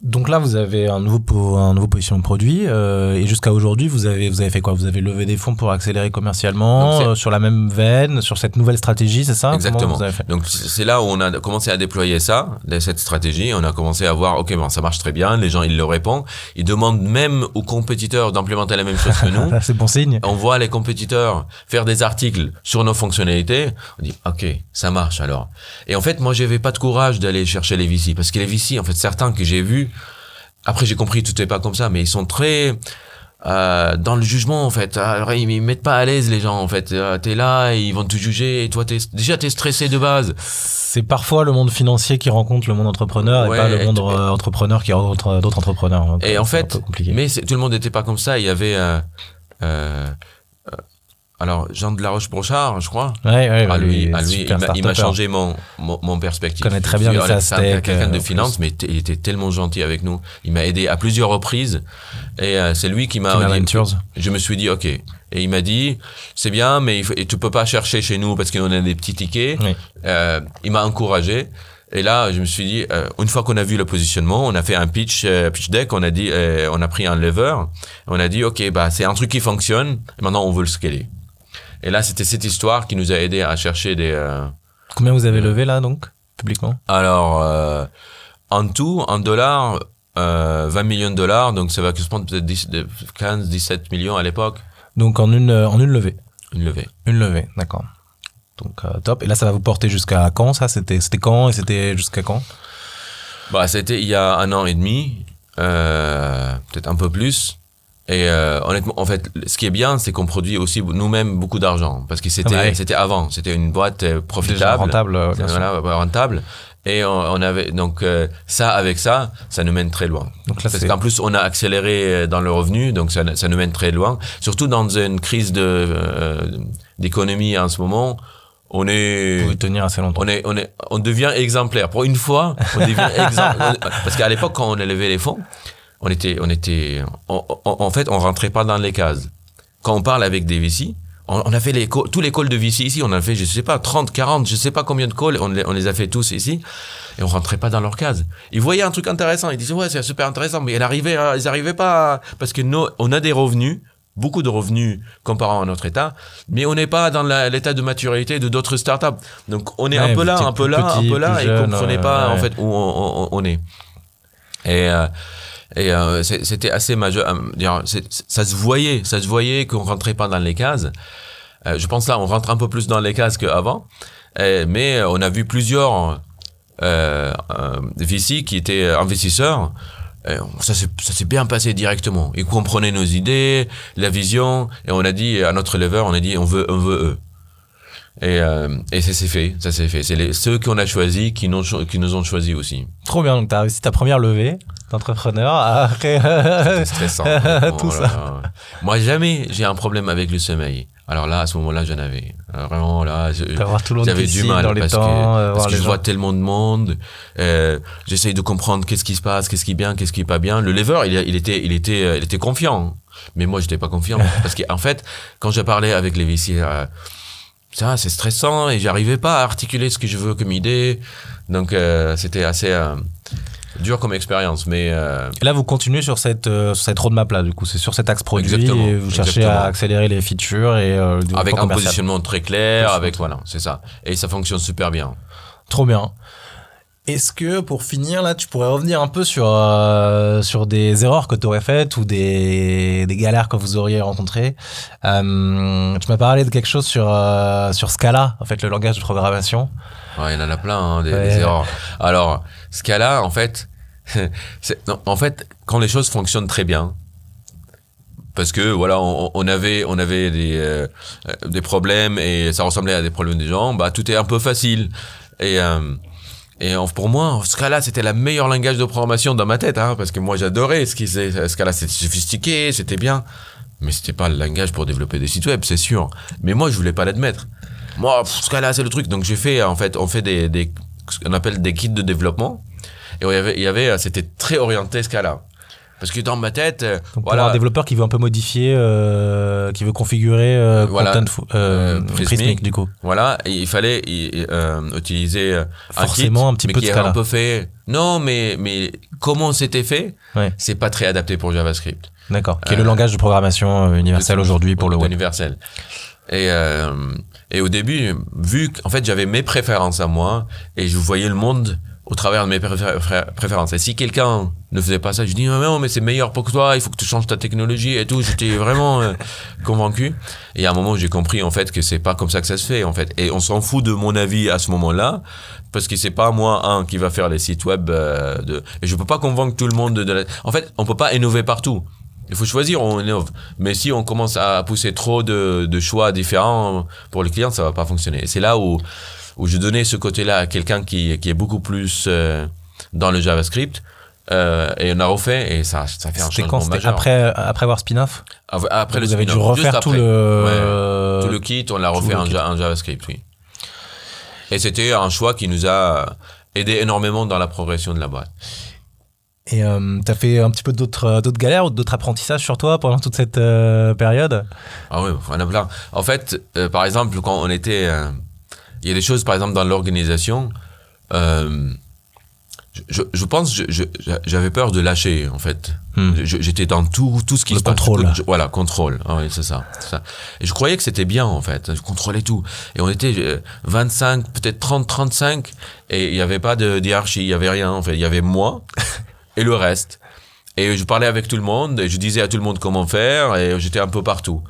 Donc là, vous avez un nouveau, un nouveau positionnement de produit. Euh, et jusqu'à aujourd'hui, vous avez, vous avez fait quoi? Vous avez levé des fonds pour accélérer commercialement euh, sur la même veine, sur cette nouvelle stratégie, c'est ça? Exactement. Donc c'est là où on a commencé à déployer ça, cette stratégie. On a commencé à voir, ok, bon, ça marche très bien. Les gens, ils le répondent. Ils demandent même aux compétiteurs d'implémenter la même chose que nous. <laughs> c'est bon signe. On voit les compétiteurs faire des articles sur nos fonctionnalités. On dit, ok, ça marche alors. Et en fait, moi, j'avais pas de courage d'aller chercher les VC parce que les VC, en fait, certains que j'ai vus après, j'ai compris, tout n'est pas comme ça, mais ils sont très euh, dans le jugement en fait. Alors, ils, ils mettent pas à l'aise les gens en fait. Euh, t'es là, ils vont te juger et toi t'es déjà t'es stressé de base. C'est parfois le monde financier qui rencontre le monde entrepreneur et pas le monde euh, entrepreneur qui rencontre d'autres entrepreneurs. Et en fait, mais tout le monde n'était pas comme ça. Il y avait euh, alors, Jean de la Roche-Brochard, je crois. Ouais, ouais, ah, lui, ah, lui il m'a changé mon, mon, mon, perspective. Je connais très bien C'est quelqu'un de euh, finance, mais il était tellement gentil avec nous. Il m'a aidé à plusieurs reprises. Et euh, c'est lui qui m'a Je me suis dit, OK. Et il m'a dit, c'est bien, mais il faut, et tu peux pas chercher chez nous parce qu'on a des petits tickets. Euh, il m'a encouragé. Et là, je me suis dit, euh, une fois qu'on a vu le positionnement, on a fait un pitch, euh, pitch deck, on a dit, euh, on a pris un lever, on a dit, ok, bah c'est un truc qui fonctionne. Et maintenant, on veut le scaler. Et là, c'était cette histoire qui nous a aidé à chercher des. Euh, Combien vous avez levé là, donc, publiquement? Alors, euh, en tout, en dollars, 20 euh, millions de dollars, donc ça va correspondre peut-être 15, 17 millions à l'époque. Donc en une, en une levée Une levée. Une levée, d'accord. Donc top. Et là, ça va vous porter jusqu'à quand ça? C'était quand et c'était jusqu'à quand? Bah, C'était il y a un an et demi, peut-être un peu plus. Et euh, honnêtement, en fait, ce qui est bien, c'est qu'on produit aussi nous-mêmes beaucoup d'argent parce que c'était ah c'était avant, c'était une boîte euh, profitable, rentable, euh, voilà, rentable. Et on, avait donc ça avec ça, ça nous mène très loin. Donc là, parce qu'en plus, on a accéléré dans le revenu, donc ça, ça nous mène très loin. Surtout dans une crise de d'économie en ce moment, on est Vous tenir assez longtemps. On est on est on devient exemplaire. Pour une fois, on devient <laughs> exemplaire parce qu'à l'époque quand on levé les fonds on était, on était, en fait, on rentrait pas dans les cases. Quand on parle avec des VC, on, a fait les tous les calls de VC ici, on a fait, je sais pas, 30, 40, je sais pas combien de calls, on, les a fait tous ici, et on rentrait pas dans leurs cases. Ils voyaient un truc intéressant, ils disaient, ouais, c'est super intéressant, mais ils arrivaient, ils arrivaient pas, parce que nous, on a des revenus, beaucoup de revenus comparant à notre état, mais on n'est pas dans l'état de maturité de d'autres startups. Donc on est un peu là, un peu là, un peu là, et on comprenait pas en fait où on, on est. Et euh, et euh, c'était assez majeur. Euh, ça se voyait, ça se voyait qu'on rentrait pas dans les cases. Euh, je pense là, on rentre un peu plus dans les cases qu'avant. mais on a vu plusieurs euh, VC qui étaient investisseurs. ça s'est bien passé directement. Ils comprenaient nos idées, la vision, et on a dit à notre lever, on a dit on veut, on veut eux. Et, euh, et ça s'est fait, ça s'est fait. C'est ceux qu'on a choisis qui, nous ont choisis aussi. Trop bien, donc tu as ta première levée d'entrepreneur. C'était stressant. <laughs> Tout ça. Moi, jamais j'ai un problème avec le sommeil. Alors là, à ce moment-là, j'en avais. vraiment, là, j'avais du mal dans les parce temps, que, euh, parce que je vois tellement de monde. Euh, J'essaye de comprendre qu'est-ce qui se passe, qu'est-ce qui est bien, qu'est-ce qui est pas bien. Le lever, il, il était, il était, euh, il était confiant. Mais moi, j'étais pas confiant. <laughs> parce qu'en en fait, quand j'ai parlé avec les viciers, euh, ça c'est stressant et j'arrivais pas à articuler ce que je veux comme idée donc euh, c'était assez euh, dur comme expérience mais euh, et là vous continuez sur cette cette roadmap là du coup. C'est sur cet axe produit exactement, et vous cherchez à accélérer les features et avec un positionnement très clair avec voilà c'est ça. Et ça fonctionne super bien. Trop bien. Est-ce que pour finir là, tu pourrais revenir un peu sur euh, sur des erreurs que tu aurais faites ou des, des galères que vous auriez rencontrées? Euh, Tu m'as parlé de quelque chose sur euh, sur Scala, en fait, le langage de programmation. Ouais, il y en a plein hein, des, des erreurs. Alors Scala, en fait, <laughs> non, en fait, quand les choses fonctionnent très bien, parce que voilà, on, on avait on avait des euh, des problèmes et ça ressemblait à des problèmes des gens, bah tout est un peu facile et euh, et pour moi, Scala, c'était la meilleure langage de programmation dans ma tête, hein, parce que moi j'adorais ce qui c'est Scala, c'était sophistiqué, c'était bien, mais c'était pas le langage pour développer des sites web, c'est sûr. Mais moi, je voulais pas l'admettre. Moi, pff, Scala, c'est le truc. Donc j'ai fait, en fait, on fait des, des ce qu'on appelle des kits de développement, et il y avait, il y avait, c'était très orienté Scala, parce que dans ma tête, euh, Donc, pour voilà, un développeur qui veut un peu modifier, euh, qui veut configurer euh, Voilà. Content euh, Euh, Prismic. Prismic, du coup. Voilà, et il fallait euh, utiliser euh, un Forcément, kit, un petit mais peu de qui Scala. un peu fait. Non, mais mais comment c'était fait Ouais. C'est pas très adapté pour JavaScript. D'accord. Qui est le Euh, langage de programmation euh, universel aujourd'hui pour le web. Universel. Et euh, et au début, vu qu'en fait j'avais mes préférences à moi et je voyais le monde au travers de mes préférences. Et si quelqu'un ne faisait pas ça, je dis non, mais c'est meilleur pour toi, il faut que tu changes ta technologie et tout. J'étais vraiment euh, <laughs> convaincu. Et à un moment, j'ai compris en fait que c'est pas comme ça que ça se fait en fait. Et on s'en fout de mon avis à ce moment-là parce que c'est pas moi un qui va faire les sites web euh, de. Et je peux pas convaincre tout le monde de. de la- En fait, on peut pas innover partout. Il faut choisir, on innove. Mais si on commence à pousser trop de, de choix différents pour les clients, ça va pas fonctionner. Et c'est là où, où je donnais ce côté-là à quelqu'un qui, qui est beaucoup plus euh, dans le JavaScript. Euh, et on a refait et ça, ça fait un C'était changement quand? C'était majeur. après, après avoir spin-off? Après le Vous avez dû refaire tout le... Tout le kit, on l'a refait en, en JavaScript, oui. Et c'était un choix qui nous a aidé énormément dans la progression de la boîte. Et euh, t'as fait un petit peu d'autres euh, d'autres galères ou d'autres apprentissages sur toi pendant toute cette euh, période? Ah oui, on a plein. En fait, euh, par exemple, quand on était... euh, Il y a des choses, par exemple, dans l'organisation... euh, je, je, pense j'avais peur de lâcher, en fait. Hmm. J'étais dans tout, tout ce qui Le se passe. contrôle. Je- voilà, contrôle. Ah oui, c'est ça, c'est ça. Et je croyais que c'était bien, en fait. Je contrôlais tout. Et on était euh, 25, peut-être 30, 35. Et il n'y avait pas de hiérarchie, il n'y avait rien, en fait. Il y avait moi <laughs> et le reste. Et je parlais avec tout le monde, et je disais à tout le monde comment faire, et j'étais un peu partout.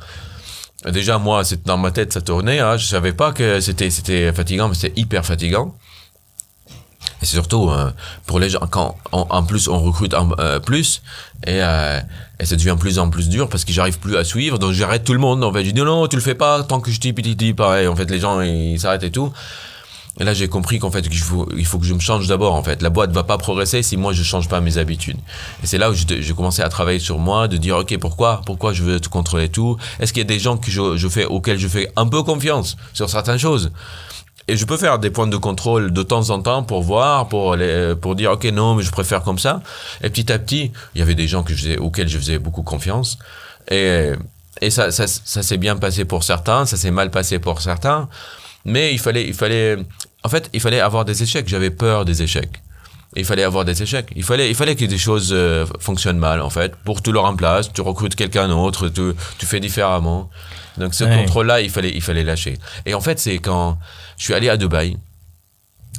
Déjà, moi, dans ma tête, ça tournait. Hein. Je savais pas que c'était fatigant, mais c'était hyper fatigant. Et c'est surtout euh, pour les gens quand en, plus on recrute en, euh, plus et, euh, et ça devient de plus en plus dur parce que j'arrive plus à suivre. Donc j'arrête tout le monde. En fait, je dis non, tu le fais pas tant que je dis dis pas. Et en fait, les gens ils s'arrêtent et tout. Et là, j'ai compris qu'en fait, qu'il faut, il faut que je me change d'abord. En fait, la boîte va pas progresser si moi je change pas mes habitudes. Et c'est là où j'ai commencé à travailler sur moi, de dire ok, pourquoi, pourquoi je veux te contrôler tout? Est-ce qu'il y a des gens que je fais auxquels je fais un peu confiance sur certaines choses? Et je peux faire des points de contrôle de temps en temps pour voir, pour les, pour dire ok non mais je préfère comme ça. Et petit à petit, il y avait des gens que je faisais, auxquels je faisais beaucoup confiance. Et, et ça, ça, ça s'est bien passé pour certains, ça s'est mal passé pour certains. Mais il fallait, il fallait, en fait, il fallait avoir des échecs. J'avais peur des échecs. Il fallait avoir des échecs. Il fallait, il fallait que des choses euh, fonctionnent mal, en fait. Pour tout le remplace, tu recrutes quelqu'un d'autre, tu, tu fais différemment. Donc ce Ouais. contrôle-là, il fallait, il fallait lâcher. Et en fait, c'est quand je suis allé à Dubaï.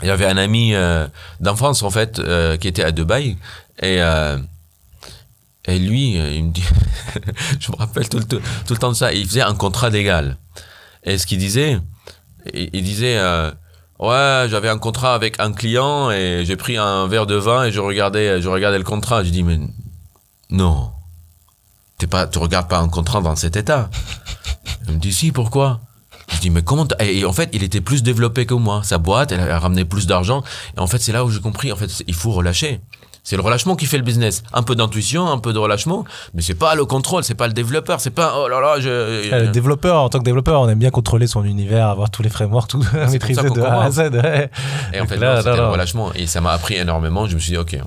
Il y avait un ami euh, d'enfance, en fait, euh, qui était à Dubaï. Et, euh, et lui, il me dit, <laughs> je me rappelle tout le, tout, tout le temps de ça, il faisait un contrat d'égal. Et ce qu'il disait, il, il disait, euh, ouais, j'avais un contrat avec un client et j'ai pris un verre de vin et je regardais, je regardais le contrat. Je dis, mais non, t'es pas, tu regardes pas un contrat dans cet état. Il me dit, si, pourquoi? Je dis, mais comment et, et en fait, il était plus développé que moi. Sa boîte, elle a ramené plus d'argent. Et en fait, c'est là où j'ai compris, en fait, il faut relâcher. C'est le relâchement qui fait le business. Un peu d'intuition, un peu de relâchement, mais c'est pas le contrôle, c'est pas le développeur, c'est pas oh là là, je. Euh, Le développeur, en tant que développeur, on aime bien contrôler son univers, avoir tous les frameworks, tout maîtriser de A à. Z. ouais. Et en fait, là, c'était le relâchement. Et ça m'a appris énormément. Je me suis dit, ok,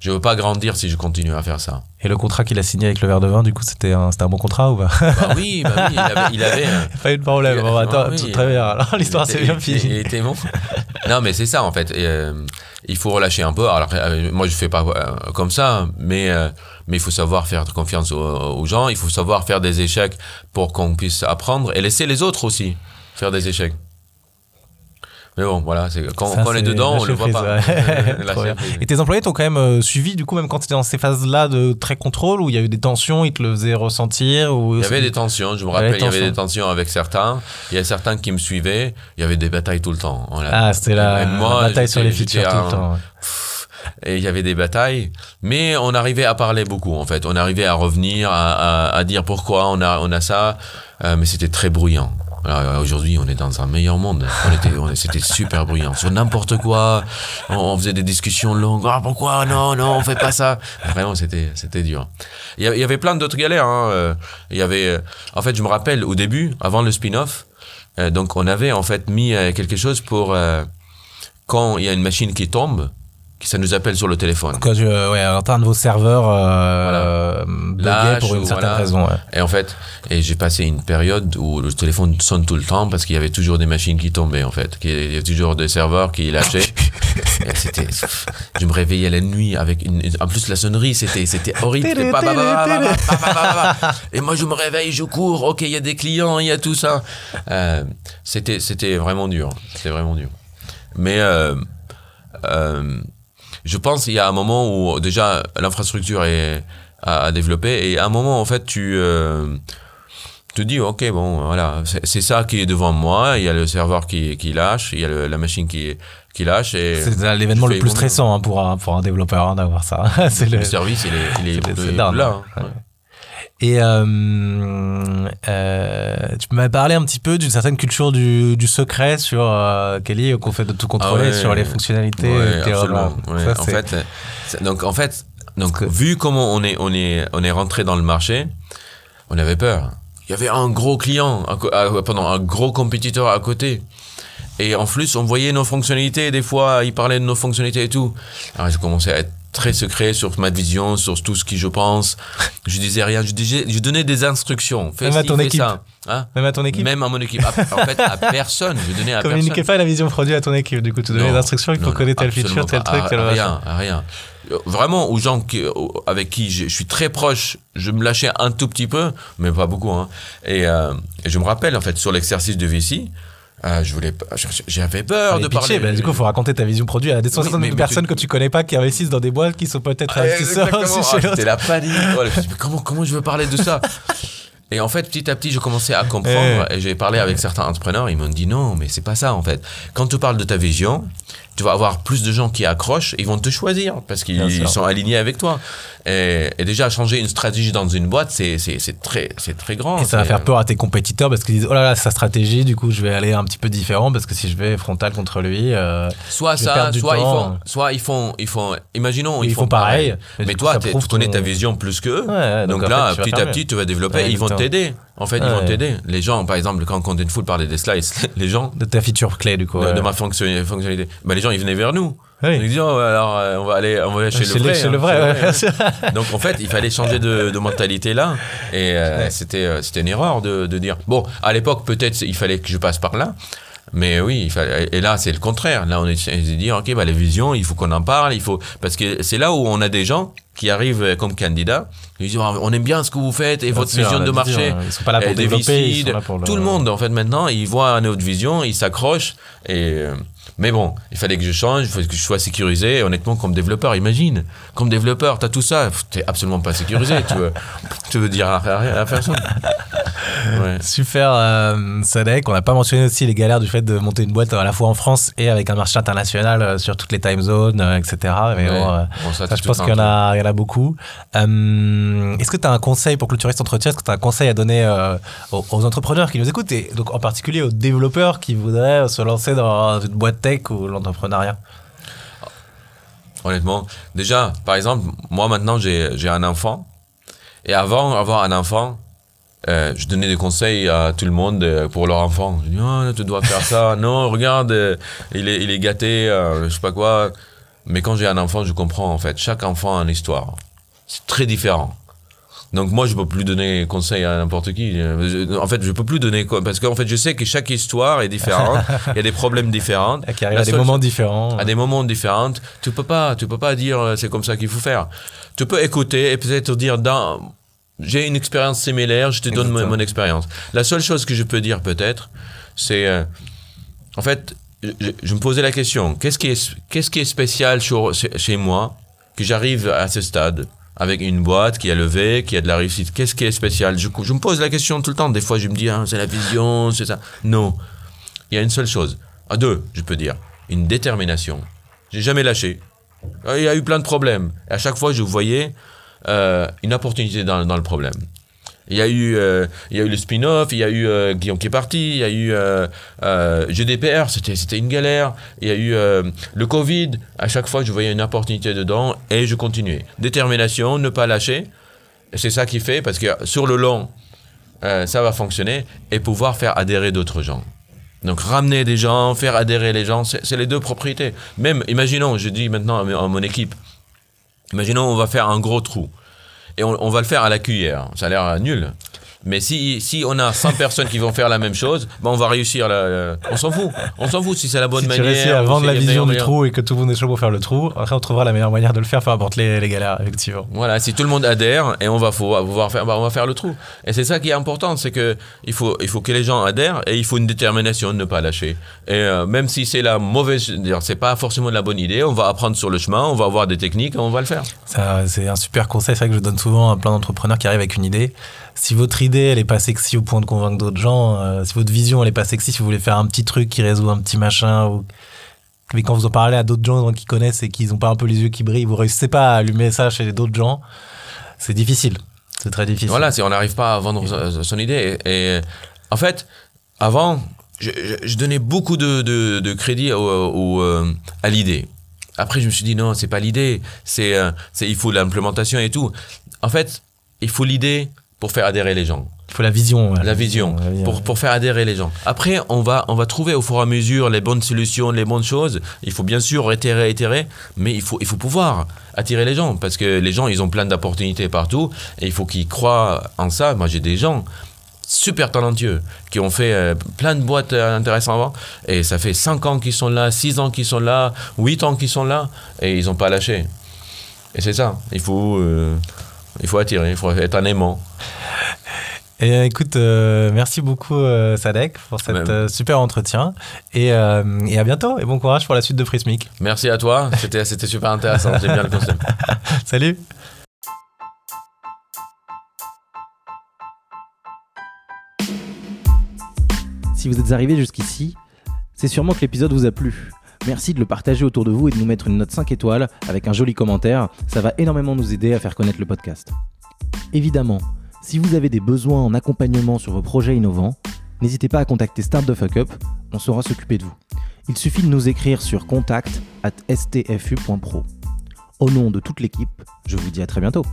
je veux pas grandir si je continue à faire ça. Et le contrat qu'il a signé avec le verre de vin, du coup, c'était un, c'était un bon contrat ou pas? Bah oui, bah oui, il avait. il avait, euh, <laughs> Pas eu de problème. Bon, bah, attends, oui, tout très bien. Alors, l'histoire, c'est bien fini. Il était bon. non, mais c'est ça en fait. Et, euh, il faut relâcher un peu. Alors, euh, moi, je fais pas euh, comme ça, mais euh, mais il faut savoir faire confiance aux, aux gens. Il faut savoir faire des échecs pour qu'on puisse apprendre et laisser les autres aussi faire des échecs. Mais bon, voilà, c'est quand, Ça, quand on est dedans, on lâcher le voit pas. ouais. <laughs> <laughs> Et tes employés t'ont quand même euh, suivi, du coup, même quand tu étais dans ces phases-là de très contrôle, où il y a eu des tensions, ils te le faisaient ressentir ou... Il y avait des tensions, je me rappelle, il y avait des tensions avec certains. Il y a certains qui me suivaient. Il y avait des batailles tout le temps. Ah, c'était la, moi, la bataille sur les features tout le temps. ouais. Et il y avait des batailles, mais on arrivait à parler beaucoup en fait. On arrivait à revenir, à, à- à dire pourquoi on a, on a ça, euh, mais c'était très bruyant. Alors, Aujourd'hui, on est dans un meilleur monde. On était, on- c'était super bruyant sur n'importe quoi. On, on faisait des discussions longues. Ah pourquoi non non on fait pas ça. Vraiment c'était c'était dur. Il y avait- plein d'autres galères. hein. Euh, Il y avait, euh, en fait, je me rappelle au début, avant le spin-off, euh, donc on avait en fait mis euh, quelque chose pour euh, quand il y a une machine qui tombe, ça nous appelle sur le téléphone. Quand je, euh, ouais, un de vos serveurs euh, voilà. Pour une certaine raison. Ouais. Et en fait, et j'ai passé une période où le téléphone sonne tout le temps parce qu'il y avait toujours des machines qui tombaient en fait, qu'il y avait toujours des serveurs qui lâchaient. <laughs> et c'était, je me réveillais la nuit avec une, en plus la sonnerie c'était c'était horrible. Et moi je me réveille, je cours. Ok, il y a des clients, il y a tout ça. Euh, c'était c'était vraiment dur. C'était vraiment dur. Mais euh, euh je pense qu'il y a un moment où déjà l'infrastructure est à, à développer et à un moment en fait tu euh, te dis ok bon voilà c'est ça qui est devant moi il y a le serveur qui, qui lâche il y a le- la machine qui qui lâche et C'est l'événement le plus stressant hein, pour, un, pour un développeur hein, d'avoir ça. <laughs> c'est le... le service il est, il est, dingue, là hein. hein. Et euh, euh, tu m'avais parlé un petit peu d'une certaine culture du, du secret sur euh, Kelly, qu'on fait de tout contrôler, Ah ouais. sur les fonctionnalités. Ouais, absolument. vraiment- ouais. ça, en fait, euh, donc en fait, donc vu comment on est on est on est rentré dans le marché, on avait peur. Il y avait un gros client, à à- pardon, un gros compétiteur à côté. Et en plus, on voyait nos fonctionnalités. Des fois, il parlait de nos fonctionnalités et tout. Alors, j'ai commencé à être très secret sur ma vision, sur tout ce que je pense. Je disais rien. Je, disais, je donnais des instructions. Fais Même à ton équipe. ça. Hein? Même à ton équipe Même à mon équipe. À- en fait, à <laughs> personne. Je donnais à personne. Communiquez pas la vision produit à ton équipe, du coup, tu donnais les instructions, non, connaître telle feature, tel truc, tel machin. rien, à rien. Euh, Vraiment, aux gens qui, au- avec qui je, je suis très proche, je me lâchais un tout petit peu, mais pas beaucoup. Hein. Et, euh, et je me rappelle, en fait, sur l'exercice de VC, euh, je voulais, j'avais peur Allez, de pitcher, parler. bah, du coup, faut raconter ta vision produit à des centaines de personnes tu- que tu connais pas qui investissent dans des boîtes qui sont peut-être Ah, investisseurs aussi Ah, chez. C'était la panique. Voilà, je me suis dit, mais comment, comment je veux parler de ça? <laughs> Et en fait, petit à petit, je commençais à comprendre et j'ai parlé avec certains entrepreneurs. Ils m'ont dit non, mais c'est pas ça en fait. Quand tu parles de ta vision, tu vas avoir plus de gens qui accrochent, ils vont te choisir parce qu'ils sont alignés avec toi. Et, et déjà, changer une stratégie dans une boîte, c'est très, très grand. Et ça va faire peur à tes compétiteurs parce qu'ils disent oh là là sa stratégie du coup je vais aller un petit peu différent parce que si je vais frontal contre lui euh, Soit je vais ça, du soit ils, temps. font, soit ils font, ils font, imaginons, ils ils, font pareil, mais toi, tu connais ton- ta vision plus qu'eux. Ouais, ouais, donc, là, fait, petit à petit, tu vas développer. Ouais, ils vont t'aider. En fait, ils Ouais. vont t'aider. Les gens, par exemple, quand Contentful parlait des slides, <laughs> les gens de ta feature clé du coup. de, ouais. de ma fonction- fonctionnalité, bah, les gens, ils venaient vers nous. Oui. Ils disaient, oh, alors, euh, on va aller, on va aller chez, Chez le vrai. chez hein, le vrai, ouais, bien sûr. <laughs> Donc en fait, il fallait changer de, de mentalité là, et euh, c'était euh, c'était une erreur de, de dire bon à l'époque peut-être il fallait que je passe par là, mais oui il fallait et là c'est le contraire. Là on est de dire ok bah les visions il faut qu'on en parle, il faut parce que c'est là où on a des gens qui arrivent euh, comme candidats, ils disent Ah, on aime bien ce que vous faites et Bien votre sûr, vision de marché. hein. Ils sont pas là pour développer, ils VC, sont là pour le- tout le monde en fait maintenant il voit notre vision, il s'accroche et euh, mais bon, il fallait que je change, il fallait que je sois sécurisé. Et honnêtement, comme développeur, imagine, comme développeur, t'as tout ça, t'es absolument pas sécurisé. tu, veux, <laughs> tu veux dire à, à- à personne. <laughs> Ouais. Super euh, Sadek, on n'a pas mentionné aussi les galères du fait de monter une boîte à la fois en France et avec un marché international euh, sur toutes les time zones, etc. Mais Ouais. bon, euh, Bon, ça, ça, tu je pense qu'il y en en a, il y en beaucoup. Euh, est-ce que tu as un conseil pour clôturer cet entretien? Est-ce que tu as un conseil à donner euh, aux, entrepreneurs qui nous écoutent et donc en particulier aux développeurs qui voudraient se lancer dans une boîte tech ou l'entrepreneuriat? Honnêtement, déjà, par exemple, moi maintenant j'ai un enfant. Et avant d'avoir un enfant, euh, je donnais des conseils à tout le monde pour leur enfant. Je dis, oh, tu dois faire ça. non, regarde, il, est, il est gâté, je sais pas quoi. Mais quand j'ai un enfant, je comprends en fait. Chaque enfant a une histoire. C'est très différent. Donc moi, je peux plus donner conseil à n'importe qui. Euh, je- En fait, je peux plus donner parce qu'en fait, je sais que chaque histoire est différente. <laughs> Il y a des problèmes différents. Qui arrivent à des moments différents. à des moments différents. Tu peux pas, tu peux pas dire euh, c'est comme ça qu'il faut faire. Tu peux écouter et peut-être dire dans j'ai une expérience similaire, je te donne mon expérience. La seule chose que je peux dire peut-être, c'est euh, en fait je, me posais la question, qu'est-ce qui est, spécial chez, moi que j'arrive à ce stade avec une boîte qui a levé, qui a de la réussite? Qu'est-ce qui est spécial? Je, me pose la question tout le temps. Des fois, je me dis, ah, c'est la vision, c'est ça. Non, il y a une seule chose. Ah, deux, je peux dire. Une détermination. J'ai jamais lâché. Il y a eu plein de problèmes. À chaque fois, je voyais euh, une opportunité dans le problème. Il y a eu, euh, il y a eu le spin-off, il y a eu euh, Guillaume qui est parti, il y a eu euh, GDPR, c'était, une galère. Il y a eu le Covid. À chaque fois, je voyais une opportunité dedans et je continuais. Détermination, ne pas lâcher. C'est ça qui fait parce que sur le long, ça va fonctionner et pouvoir faire adhérer d'autres gens. Donc ramener des gens, faire adhérer les gens, c'est, c'est les deux propriétés. Même, imaginons, je dis maintenant à mon équipe, imaginons on va faire un gros trou et on, va le faire à la cuillère. Ça a l'air nul. Mais si, si on a 100 personnes qui vont faire la même chose, ben on va réussir. La, on s'en fout. On s'en fout si c'est la bonne si tu manière. réussis à vendre si la vision du trou et que tout le monde est chaud pour faire le trou, après on trouvera la meilleure manière de le faire, peu importe les, les galères, effectivement. Voilà, si tout le monde adhère et on va faut- pouvoir faire, on va faire le trou. Et c'est ça qui est important, c'est que il faut, il faut que les gens adhèrent et il faut une détermination de ne pas lâcher. Et euh, même si c'est la mauvaise, c'est pas forcément de la bonne idée, on va apprendre sur le chemin, on va avoir des techniques et on va le faire. C'est un super conseil, c'est vrai que je donne souvent à plein d'entrepreneurs qui arrivent avec une idée. Si votre idée, elle est pas sexy au point de convaincre d'autres gens, euh, si votre vision, elle est pas sexy, si vous voulez faire un petit truc qui résout un petit machin, mais quand vous en parlez à d'autres gens qui connaissent et qui n'ont pas un peu les yeux qui brillent, vous réussissez pas à allumer ça chez d'autres gens, c'est difficile. C'est très difficile. Voilà, si on n'arrive pas à vendre son- idée. En fait, avant, je, donnais beaucoup de, crédit au, euh, à l'idée. Après, je me suis dit non, c'est pas l'idée, c'est, euh, il faut l'implémentation et tout. En fait, il faut l'idée pour faire adhérer les gens. Il faut la vision. ouais. La vision, La vision, pour, pour faire adhérer les gens. Après, on va, on va trouver au fur et à mesure les bonnes solutions, les bonnes choses. Il faut bien sûr itérer, itérer, mais il faut, il faut pouvoir attirer les gens parce que les gens, ils ont plein d'opportunités partout et il faut qu'ils croient en ça. Moi, j'ai des gens super talentueux qui ont fait euh, plein de boîtes euh, intéressantes avant et ça fait 5 ans qu'ils sont là, 6 ans qu'ils sont là, 8 ans qu'ils sont là et ils n'ont pas lâché. Et c'est ça, il faut, euh, il faut attirer, il faut être un aimant. Et euh, écoute, euh, merci beaucoup euh, Sadek pour cet euh, super entretien et, euh, et à bientôt et bon courage pour la suite de Prismic. Merci à toi, c'était c'était super intéressant, j'aime bien le concept. <laughs> Salut Si vous êtes arrivé jusqu'ici, c'est sûrement que l'épisode vous a plu. Merci de le partager autour de vous et de nous mettre une note 5 étoiles avec un joli commentaire, ça va énormément nous aider à faire connaître le podcast. Évidemment, si vous avez des besoins en accompagnement sur vos projets innovants, n'hésitez pas à contacter Start the Fuck Up, on saura s'occuper de vous. Il suffit de nous écrire sur contact at stfu.pro. Au nom de toute l'équipe, je vous dis à très bientôt.